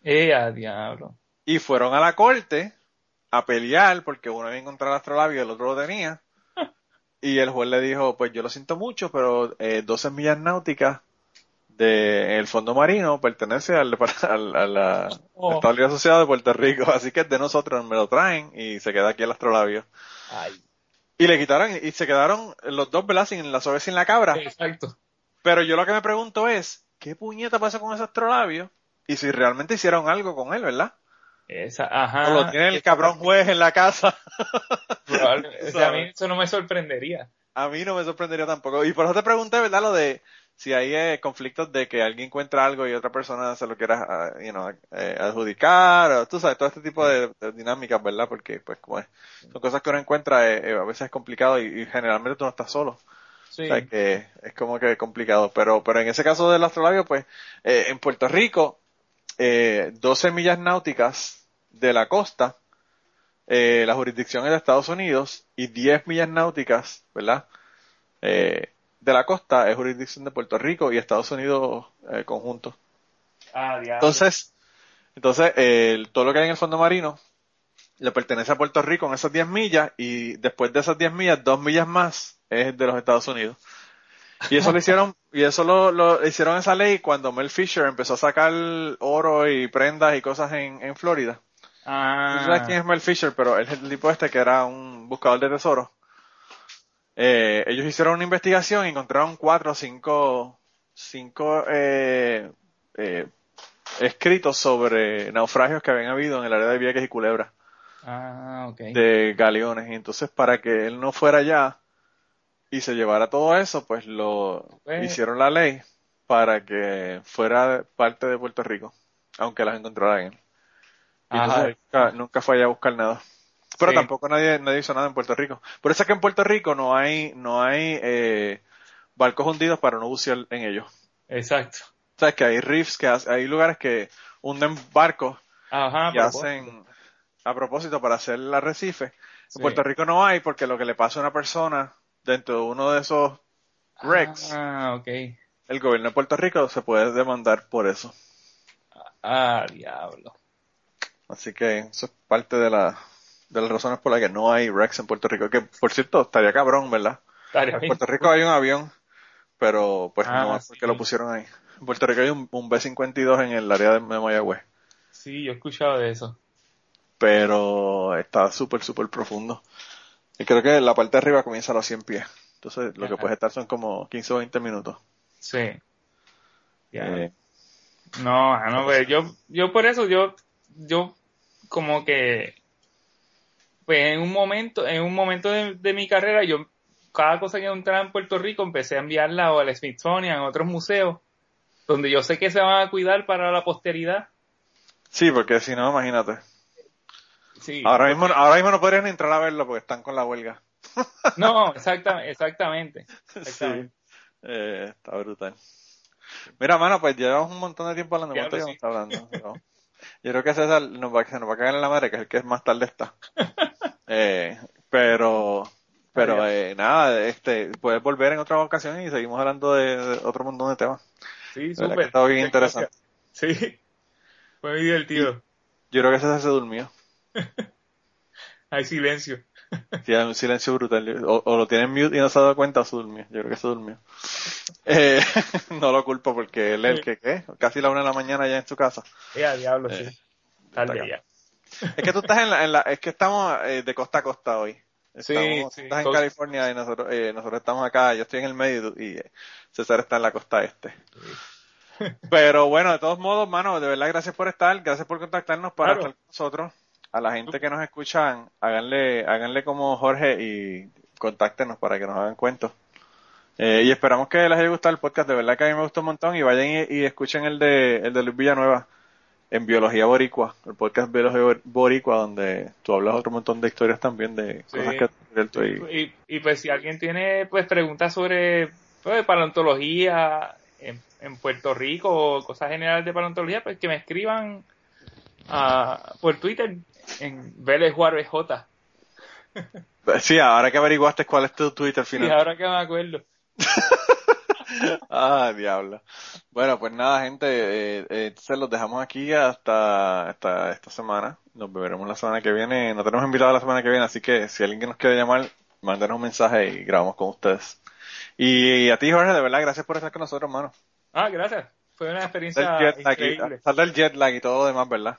Eh, a diablo. Y fueron a la corte a pelear porque uno había encontrado el astrolabio y el otro lo tenía. Y el juez le dijo, pues yo lo siento mucho, pero eh, 12 millas náuticas de el fondo marino pertenece al, al- a la Oh. Estado Asociado de Puerto Rico, así que es de nosotros, me lo traen y se queda aquí el astrolabio. Ay, Y le quitaron, y se quedaron los dos, ¿verdad? Sin la suave sin la cabra. exacto. Pero yo lo que me pregunto es, ¿qué puñeta pasa con ese astrolabio? Y si realmente hicieron algo con él, ¿verdad? Esa, ajá. o lo tiene el cabrón juez en la casa. Probable- o sea, a mí eso no me sorprendería. A mí no me sorprendería tampoco. Y por eso te pregunté, ¿verdad? Lo de si hay eh, conflictos de que alguien encuentra algo y otra persona se lo quiera, ah, you know, eh, adjudicar, o tú sabes, todo este tipo de, de dinámicas, ¿verdad? Porque, pues, como es, son cosas que uno encuentra, eh, a veces es complicado y, y generalmente tú no estás solo. Sí. O sea, que es como que complicado. Pero, pero en ese caso del astrolabio, pues, en Puerto Rico, eh, 12 millas náuticas de la costa, eh, la jurisdicción es de Estados Unidos, y 10 millas náuticas, ¿verdad? Eh, de la costa es jurisdicción de Puerto Rico y Estados Unidos eh, conjunto. Ah. Entonces, entonces eh, todo lo que hay en el fondo marino le pertenece a Puerto Rico en esas 10 millas y después de esas 10 millas, 2 millas más es de los Estados Unidos. Y eso lo hicieron, y eso lo, lo hicieron esa ley cuando Mel Fisher empezó a sacar oro y prendas y cosas en, en Florida. Ah, No sabes quién es Mel Fisher, pero él es el tipo este que era un buscador de tesoros. Eh, ellos hicieron una investigación y encontraron cuatro o cinco, cinco eh, eh, escritos sobre naufragios que habían habido en el área de Vieques y Culebra ah, de galeones. Y entonces para que él no fuera allá y se llevara todo eso, pues lo Pues- hicieron la ley para que fuera parte de Puerto Rico, aunque las encontraran él. Ajá. nunca, nunca fue allá a buscar nada. Pero Sí. tampoco nadie, nadie hizo nada en Puerto Rico. Por eso es que en Puerto Rico no hay, no hay eh, barcos hundidos para no bucear en ellos. Exacto. Sabes que hay reefs, que hay lugares que hunden barcos Ajá, y hacen a propósito para hacer el arrecife. Sí. En Puerto Rico no hay porque lo que le pasa a una persona dentro de uno de esos wrecks, Ah, ok. el gobierno de Puerto Rico se puede demandar por eso. Ah, diablo. Así que eso es parte de la de las razones por las que no hay wrecks en Puerto Rico. Que por cierto, estaría cabrón, ¿verdad? Estaría En. Puerto Rico hay un avión, pero pues Ah, no es sí. porque lo pusieron ahí. En Puerto Rico hay un, un B-52 en el área de Mayagüez, Sí, yo he escuchado de eso. pero está súper, súper profundo. Y creo que la parte de arriba comienza a los 100 pies. Entonces lo que puedes estar son como 15 o 20 minutos. Sí. Ya. Eh, No, no, pues yo, yo por eso, yo, yo como que, pues en un momento, en un momento de, de mi carrera, yo, cada cosa que entraba en Puerto Rico, empecé a enviarla o al Smithsonian, a otros museos, donde yo sé que se van a cuidar para la posteridad. sí, porque si no, imagínate. Sí. Ahora mismo, ahora mismo no podrían entrar a verlo porque están con la huelga. No, exactamente, exactamente. Sí. Eh, está brutal. Mira, mano, pues llevamos un montón de tiempo hablando. ¿Cuánto llevamos hablando? No. Yo creo que César nos va, se nos va a cagar en la madre, que es el que más tarde está. Eh, pero, pero eh, nada, este, puedes volver en otra ocasión y seguimos hablando de, de otro montón de temas. Sí, súper. está bien Muchas interesante. gracias. Sí. Fue muy divertido. Yo creo que César se durmió. Hay silencio. Tiene un silencio brutal. O, o lo tiene en mute y no se ha dado cuenta o se durmió. Yo creo que se durmió. Eh, no lo culpo porque él es el que, ¿qué? Casi la una de la mañana ya en su casa. Ya, diablo, Eh, sí. Tarde ya. Es que tú estás en la, en la es que estamos eh, de costa a costa hoy. Sí, Estamos, sí, estás en costa. California y nosotros, eh, nosotros estamos acá, yo estoy en el medio y, eh, César está en la costa este. Pero bueno, de todos modos, mano, de verdad gracias por estar, gracias por contactarnos para Claro. estar con nosotros. A la gente que nos escuchan, háganle, háganle como Jorge y contáctenos para que nos hagan cuentos. Eh, y esperamos que les haya gustado el podcast, de verdad que a mí me gustó un montón y vayan y, y escuchen el de, el de Luis Villanueva en Biología Boricua, el podcast Biología Bor- Boricua, donde tú hablas otro montón de historias también de Sí. cosas que y Y, y pues si alguien tiene pues preguntas sobre pues, paleontología en, en Puerto Rico o cosas generales de paleontología, pues que me escriban por Twitter en Vélez Juárez J. Sí, ahora que averiguaste cuál es tu Twitter final. ahora que me acuerdo. Ah, diablo. Bueno, pues nada, gente, eh, eh, entonces los dejamos aquí hasta, hasta esta semana. Nos veremos la semana que viene. No tenemos invitado la semana que viene, así que si alguien nos quiere llamar, mándenos un mensaje y grabamos con ustedes. Y, a ti, Jorge, de verdad, gracias por estar con nosotros, hermano. Ah, gracias. Fue una experiencia increíble. sal del jet lag y todo lo demás, ¿verdad?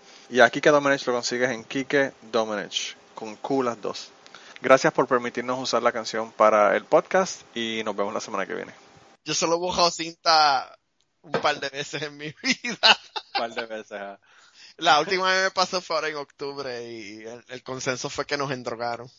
Y a Kike Domenech lo consigues en Kike Domenech. Con Q las dos. Gracias por permitirnos usar la canción para el podcast y nos vemos la semana que viene. Yo solo he bajado cinta un par de veces en mi vida. Un par de veces. La última vez me pasó fue ahora en octubre y el, el consenso fue que nos endrogaron.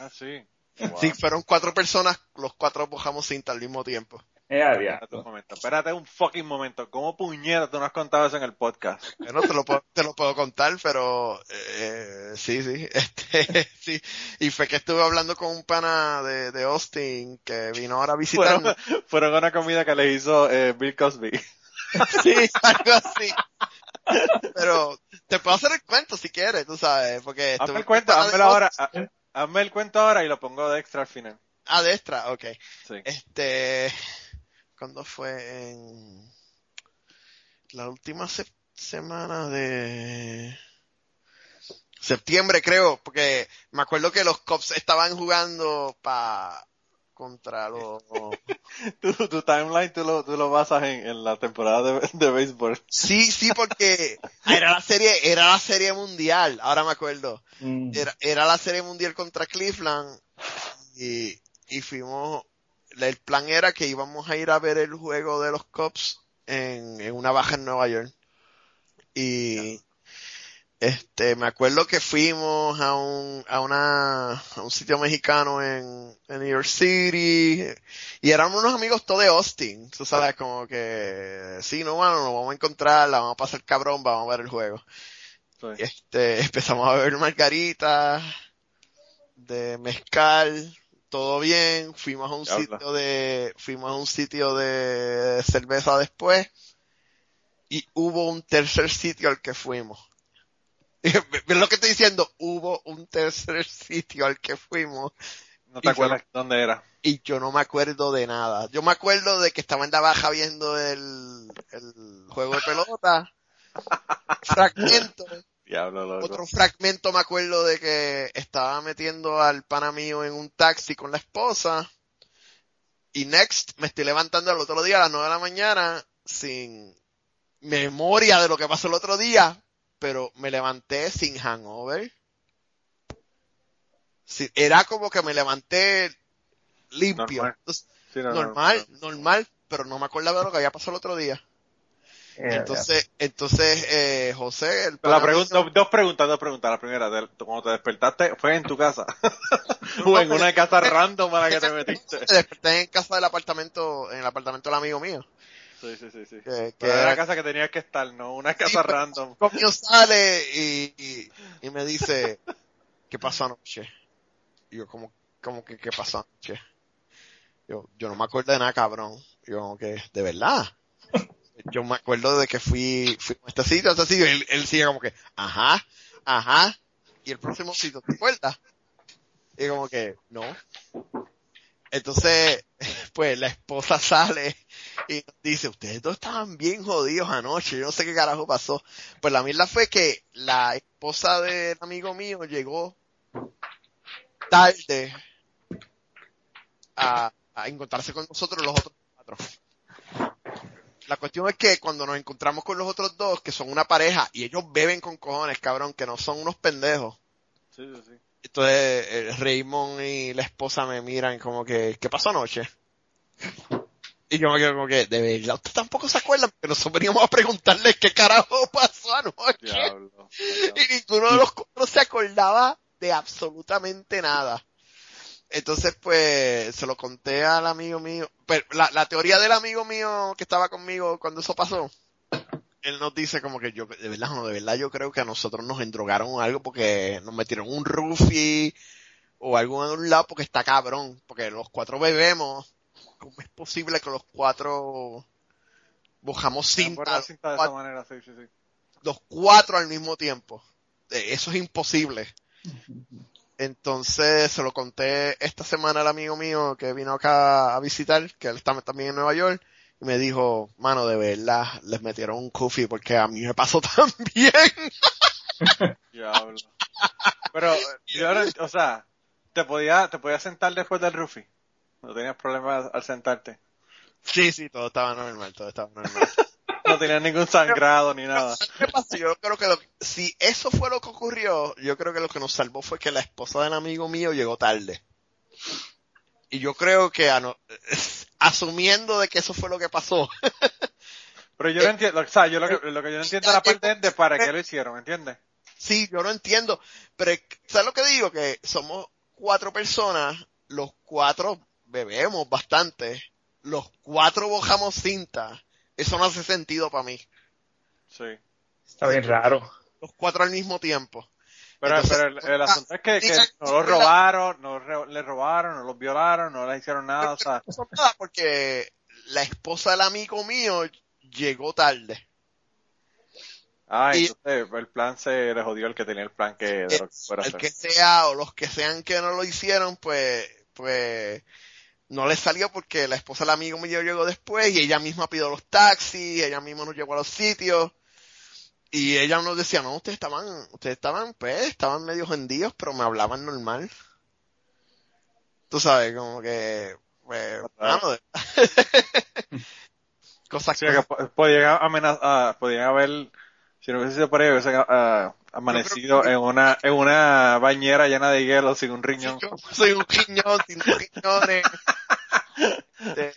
Ah, sí. Wow. Sí, fueron cuatro personas, los cuatro bajamos cinta al mismo tiempo. Eh, Espérate un momento, espérate un fucking momento. ¿Cómo puñeta tú no has contado eso en el podcast? Bueno, te lo puedo, te lo puedo contar, pero eh, sí, sí, este, sí. Y fue que estuve hablando con un pana de, de Austin que vino ahora a Fueron, visitarnos. fueron a una comida que le hizo eh, Bill Cosby. Sí, algo así. Pero te puedo hacer el cuento si quieres, tú sabes, porque Hazme el cuento, de ahora. Hazme el cuento ahora y lo pongo de extra al final. Ah, de extra, ok. Sí. Este, ¿cuándo fue? En la última se- semana de septiembre, creo, porque me acuerdo que los Cubs estaban jugando pa contra los Tu, tu timeline tú lo, tú lo basas en, en la temporada de, de béisbol. Sí, sí, porque era la serie, era la serie mundial, ahora me acuerdo. Mm. Era, era la serie mundial contra Cleveland y, y fuimos, el plan era que íbamos a ir a ver el juego de los Cubs en, en una baja en Nueva York. Y este, me acuerdo que fuimos a un, a una, a un sitio mexicano en, en New York City y eran unos amigos todos de Austin, tú sabes, como que, sí, no, bueno, nos vamos a encontrar, la vamos a pasar cabrón, vamos a ver el juego. Sí. Este, empezamos a beber margaritas, de mezcal, todo bien, fuimos a un sitio de, fuimos a un sitio de cerveza después, y hubo un tercer sitio al que fuimos. ¿Ves lo que estoy diciendo? Hubo un tercer sitio al que fuimos, ¿No te yo acuerdas dónde era? y yo no me acuerdo de nada. Yo me acuerdo de que estaba en la baja viendo el, el juego de pelota, fragmento, Diablo, loco. otro fragmento me acuerdo de que estaba metiendo al pana mío en un taxi con la esposa. Y next, me estoy levantando el otro día a las 9 de la mañana sin memoria de lo que pasó el otro día, pero me levanté sin hangover. Sí, era como que me levanté limpio. Normal. Entonces, Sí, no, no, normal, no. normal, pero no me acordaba de lo que había pasado el otro día. Eh, Entonces, entonces, eh, José, el La pregunta, dos preguntas, dos preguntas. La primera, de- cuando te despertaste, ¿fue en tu casa? O en no, una casa me- random a la que te metiste. me desperté en casa del apartamento, en el apartamento del amigo mío. Sí, sí, sí, sí. Que, era la casa que tenías que estar, no una casa Sí, pues, random. conmigo sale y, y, y me dice, ¿qué pasó anoche? Y yo, como, como que, ¿qué pasó anoche? Yo, yo no me acuerdo de nada, cabrón. Y yo, como que, ¿de verdad? Yo me acuerdo de que fui, fui a este sitio, a este sitio, y él, él sigue como que, ajá, ajá, y el próximo sitio, ¿te acuerdas? Y como que, no. Entonces, pues la esposa sale y dice, ustedes dos estaban bien jodidos anoche, yo no sé qué carajo pasó. Pues la mierda fue que la esposa del amigo mío llegó tarde a, a encontrarse con nosotros los otros cuatro. La cuestión es que cuando nos encontramos con los otros dos, que son una pareja, y ellos beben con cojones, cabrón, que no son unos pendejos. Sí, sí, sí. Entonces, eh, Raymond y la esposa me miran como que, ¿qué pasó anoche? Y yo me quedo como que, de verdad, ustedes tampoco se acuerdan, porque nosotros veníamos a preguntarles qué carajo pasó anoche. Diablo. Y ninguno de los cuatro se acordaba de absolutamente nada. Entonces, pues, se lo conté al amigo mío. Pero la, la teoría del amigo mío que estaba conmigo cuando eso pasó, él nos dice como que yo, de verdad, no, de verdad yo creo que a nosotros nos endrogaron o algo porque nos metieron un roofie o algo en un lado porque está cabrón. Porque los cuatro bebemos. ¿Cómo es posible que los cuatro bojamos cinta, cinta de esa manera, sí, sí, sí. los cuatro al mismo tiempo. Eh, Eso es imposible. Entonces se lo conté esta semana al amigo mío que vino acá a visitar, que él está también en Nueva York, y me dijo, mano, de verdad, les metieron un kufi porque a mí me pasó también. Diablo. Pero, yo o sea, te podía, te podías sentar después del Rufi. No tenías problemas al sentarte. sí, sí, todo estaba normal, todo estaba normal. No tenías ningún sangrado ni nada. Yo creo que lo- si eso fue lo que ocurrió, yo creo que lo que nos salvó fue que la esposa del amigo mío llegó tarde. Y yo creo que asumiendo de que eso fue lo que pasó, Pero yo no entiendo, o sea, yo lo que, lo que yo no entiendo es la parte de para qué lo hicieron, ¿entiendes? sí, yo no entiendo, pero ¿sabes lo que digo? Que somos cuatro personas, los cuatro bebemos bastante, los cuatro bojamos cinta, eso no hace sentido para mí, Sí. Está bien raro. los cuatro al mismo tiempo. Pero, Entonces, pero el, el asunto es que, que dice- no los robaron, no re- le robaron, no los violaron, no les hicieron nada, o sea, No pasó nada porque la esposa del amigo mío llegó tarde. ah, Y- entonces el plan se le jodió el que tenía el plan que de lo que fuera a el hacer. que sea o los que sean que no lo hicieron, pues, pues, no les salió porque la esposa del amigo mío llegó después y ella misma pidió los taxis, ella misma nos llevó a los sitios y ella nos decía, no, ustedes estaban, ustedes estaban, pues, estaban medio hendidos, pero me hablaban normal. Tú sabes, como que, pues, mano, de- cosas Sí, que po- podían amenazar, podían haber, si no hubiese sido por ello, hubiesen amanecido en una, en una bañera llena de hielo sin un riñón. Yo soy un riñón, sin riñones. De,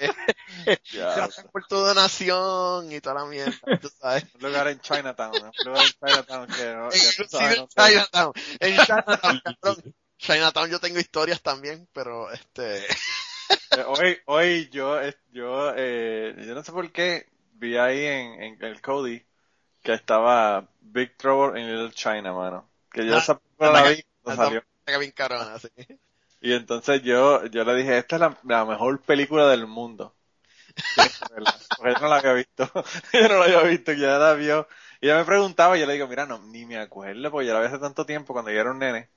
por tu donación y toda la mierda, tú sabes. un lugar en Chinatown, ¿no? un lugar en Chinatown que no, que sabes, en no. Chinatown. En Chinatown, cabrón. Chinatown yo tengo historias también, pero este... Eh, Hoy, hoy yo, yo, eh, yo no sé por qué vi ahí en, en el Cody que estaba Big Trouble in Little China, mano. Que yo Ah, esa película la vi cuando salió. que bien carona, sí. Y entonces yo, yo le dije, esta es la, la mejor película del mundo. Porque yo no la había visto. yo no la había visto, que ya la vio. Y ella me preguntaba y yo le digo, mira, no, ni me acuerdo, porque yo la vi hace tanto tiempo cuando yo era un nene,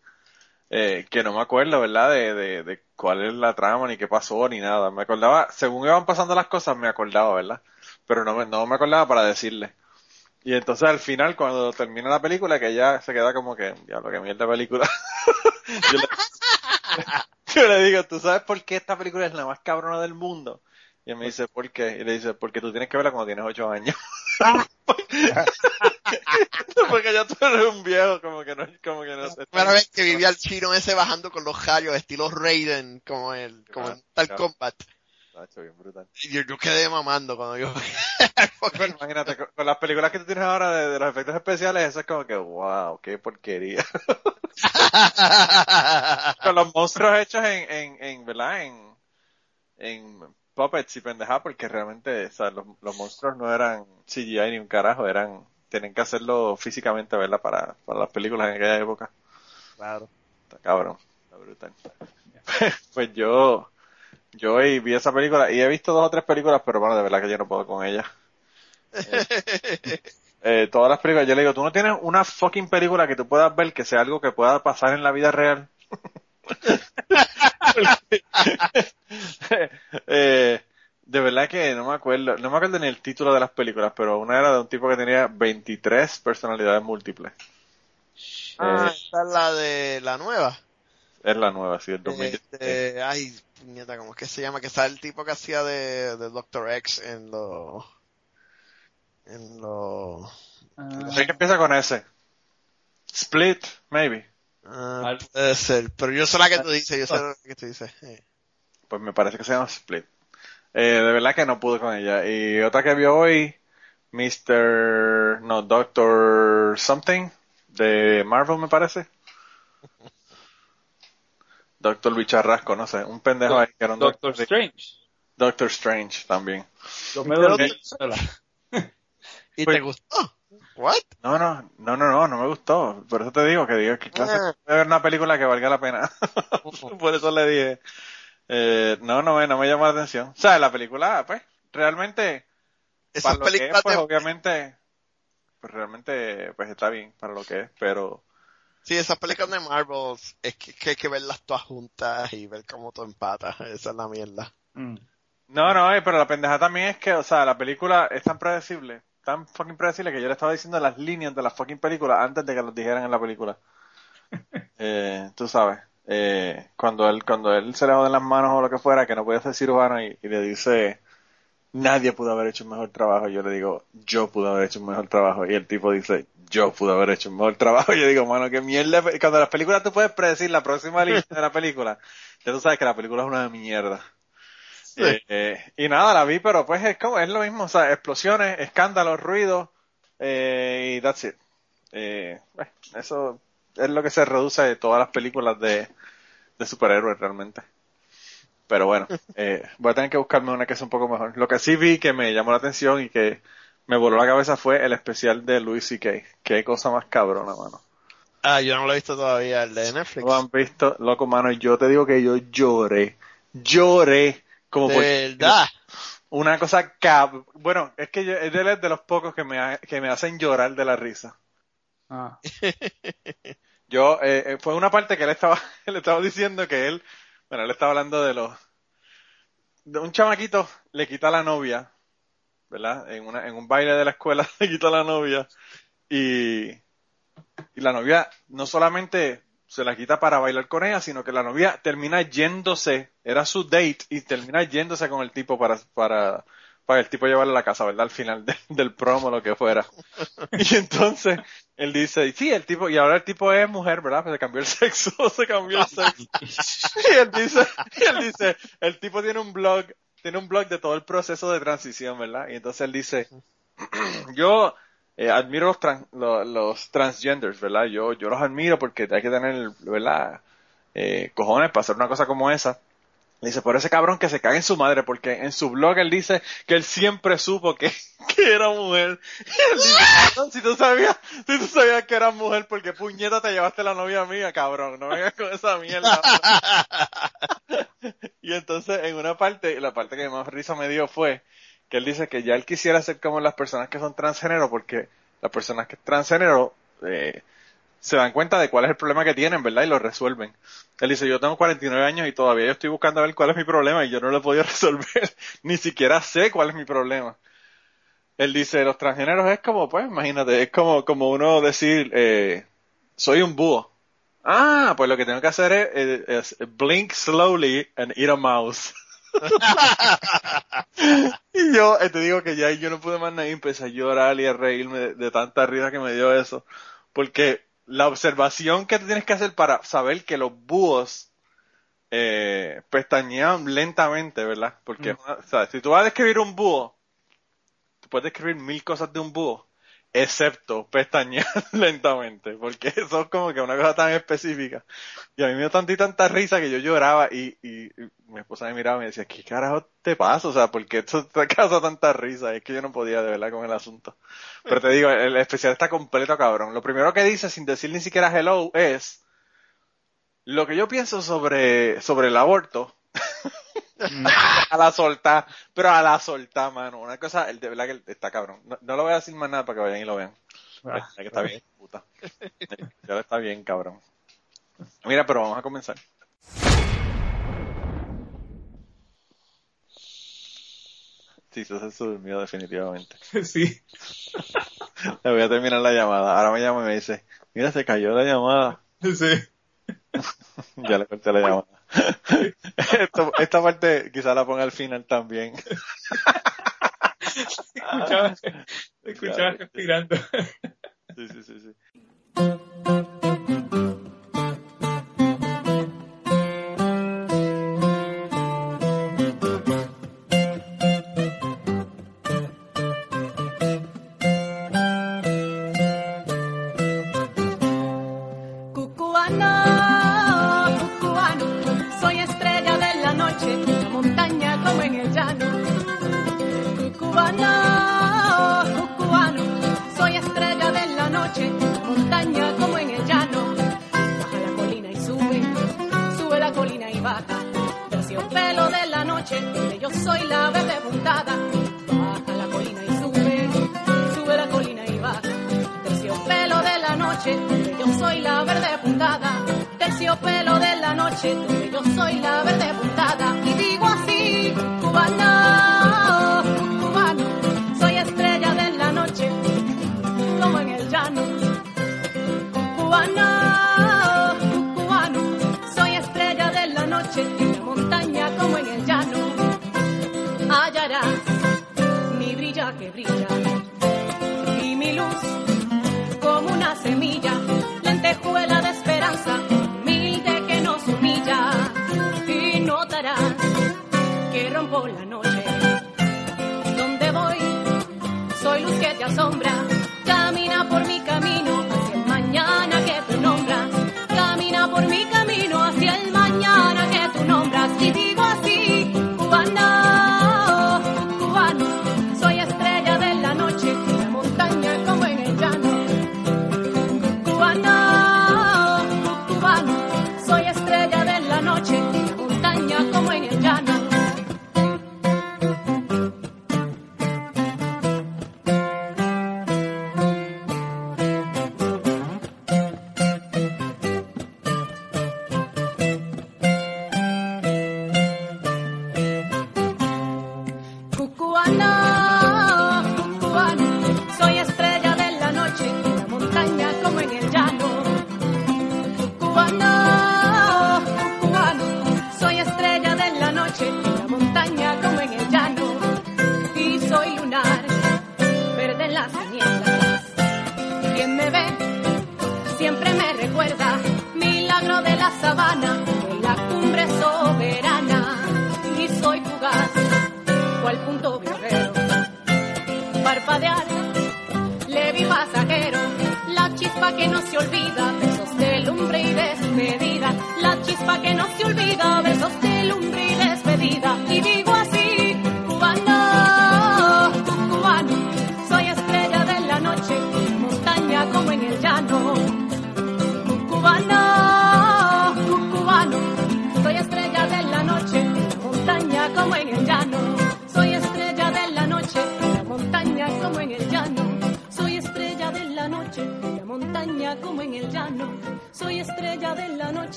eh, que no me acuerdo, ¿verdad? De, de, de cuál es la trama, ni qué pasó, ni nada. Me acordaba, según iban pasando las cosas, me acordaba, ¿verdad? Pero no me, no me acordaba para decirle. Y entonces al final, cuando termina la película, que ella se queda como que, ya lo que mierda película. yo, le, yo le digo, ¿tú sabes por qué esta película es la más cabrona del mundo? Y él me dice, ¿por qué? Y le dice, porque tú tienes que verla cuando tienes ocho años. porque ya tú eres un viejo, como que no, como que no. La primera vez que vivía el chino ese bajando con los rayos, estilo Raiden, como el, como en Tal Claro. Combat. Tacho, bien brutal. Yo, yo quedé mamando cuando yo... Pero imagínate, con, con las películas que tú tienes ahora de, de los efectos especiales, eso es como que, wow, qué porquería. con los monstruos hechos en, en, en ¿verdad? En, en puppets y pendejadas, porque realmente, o sea, los, los monstruos no eran CGI ni un carajo, eran, tienen que hacerlo físicamente, ¿verdad? Para, para las películas en aquella época. claro. Está cabrón, está brutal. pues yo, yo hoy vi esa película y he visto dos o tres películas, pero bueno, de verdad que yo no puedo con ellas. Eh, todas las películas, yo le digo, tú no tienes una fucking película que tú puedas ver que sea algo que pueda pasar en la vida real. eh, de verdad que no me acuerdo, no me acuerdo ni el título de las películas, pero una era de un tipo que tenía 23 personalidades múltiples. Ah, Eh, esta es la de la nueva. es la nueva, sí, el 2016. Este, ay, puñeta, ¿cómo es que se llama? Que está el tipo que hacía de, de Doctor X en los... En los... Ah, Sé que empieza con ese. Split, maybe. ah, puede ser, pero yo sé la que tú dices, yo sé la que tú dices. Pues me parece que se llama Split. Eh, de verdad que no pude con ella. Y otra que vio hoy, Mr. No, Doctor Something, de Marvel me parece. Doctor Bicharrasco, no sé, un pendejo ahí que era un Doctor Doctor, Strange. Doctor Strange también. Yo me dormí sola. ¿Y Pues- te gustó? ¿What? No, no, no, no, no, no me gustó. Por eso te digo que digo que clase Ah. de ver una película que valga la pena. Por eso le dije, eh, no, no me, no me llamó la atención. O sea, la película, pues, realmente Esas para lo que es, pues de- obviamente, pues realmente, pues está bien para lo que es, pero Sí, esas películas de Marvel es que, que hay que verlas todas juntas y ver cómo todo empata. Esa es la mierda. Mm. No, no, eh, pero la pendeja también es que, o sea, la película es tan predecible, tan fucking predecible que yo le estaba diciendo las líneas de la fucking película antes de que los dijeran en la película. Eh, tú sabes, eh, cuando él, cuando él se le joden las manos o lo que fuera, que no puede ser cirujano y, y le dice, nadie pudo haber hecho un mejor trabajo, yo le digo, yo pude haber hecho un mejor trabajo, y el tipo dice, yo pude haber hecho un mejor trabajo, y yo digo, mano, qué mierda, cuando las películas tú puedes predecir la próxima línea de la película, ya tú sabes que la película es una mierda. Eh, eh, y nada, la vi, pero pues es como, es lo mismo, o sea, explosiones, escándalos, ruidos, eh, y that's it. Eh, pues, eso es lo que se reduce de todas las películas de, de superhéroes realmente. Pero bueno, eh, voy a tener que buscarme una que sea un poco mejor. Lo que sí vi que me llamó la atención y que me voló la cabeza fue el especial de Louis C.K. Qué cosa más cabrona, mano. Ah, yo no lo he visto todavía, el de Netflix. Lo han visto, loco, mano, y yo te digo que yo lloré, lloré, como por verdad. una cosa cab... Bueno, es que yo, es de, de los pocos que me, ha- que me hacen llorar de la risa. Ah. Yo, eh, eh, fue una parte que él estaba, él estaba diciendo que él, bueno, él estaba hablando de los, de un chamaquito le quita a la novia, ¿verdad? En una, en un baile de la escuela le quita la novia y, y la novia no solamente se la quita para bailar con ella, sino que la novia termina yéndose, era su date y termina yéndose con el tipo para, para, para el tipo llevarla a la casa, ¿verdad? Al final de- del promo, lo que fuera. Y entonces él dice, sí, el tipo, y ahora el tipo es mujer, ¿verdad? Pues se cambió el sexo, se cambió el sexo. Y él dice, y él dice, el tipo tiene un blog, tiene un blog de todo el proceso de transición, ¿verdad? Y entonces él dice, yo eh, admiro los, tran- lo- los transgenders, ¿verdad? Yo, yo los admiro porque hay que tener, ¿verdad? Eh, cojones para hacer una cosa como esa. Dice, por ese cabrón que se cague en su madre, porque en su blog él dice que él siempre supo que, que era mujer. Y él dice, si tú sabías, si tú sabías que era mujer, porque puñeta te llevaste la novia mía, cabrón, no vengas con esa mierda. y entonces en una parte, la parte que más risa me dio fue que él dice que ya él quisiera ser como las personas que son transgénero, porque las personas que transgénero eh, se dan cuenta de cuál es el problema que tienen, ¿verdad? Y lo resuelven. Él dice, yo tengo 49 años y todavía yo estoy buscando a ver cuál es mi problema y yo no lo he podido resolver. Ni siquiera sé cuál es mi problema. Él dice, los transgéneros es como, pues, imagínate, es como, como uno decir, eh, soy un búho. Ah, pues lo que tengo que hacer es, eh, es blink slowly and eat a mouse. y yo eh, te digo que ya yo no pude más nada y empecé a llorar y a reírme de tanta risa que me dio eso. Porque la observación que tienes que hacer para saber que los búhos eh, pestañean lentamente, ¿verdad? Porque, o sea, si tú vas a describir un búho, tú puedes describir mil cosas de un búho, excepto pestañear lentamente, porque eso es como que una cosa tan específica. Y a mí me dio tanta y tanta risa que yo lloraba y, y, y mi esposa me miraba y me decía, ¿qué carajo te pasa? O sea, ¿por qué esto te causa tanta risa? Es que yo no podía de verdad con el asunto. Pero te digo, el especial está completo, cabrón. Lo primero que dice, sin decir ni siquiera hello, es lo que yo pienso sobre, sobre el aborto. a la solta, pero a la solta, mano. Una cosa, el de verdad que está cabrón. No, no lo voy a decir más nada para que vayan y lo vean. Ah, que está bien, puta. Ya está bien, cabrón. Mira, pero vamos a comenzar. Sí, eso se durmió definitivamente. Sí. Le voy a terminar la llamada. Ahora me llama y me dice, mira, se cayó la llamada. Sí. Ya le corté la llamada. Esto- esta parte quizá la ponga al final también. Escuchaba, escuchaba respirando. Sí, sí, sí, sí.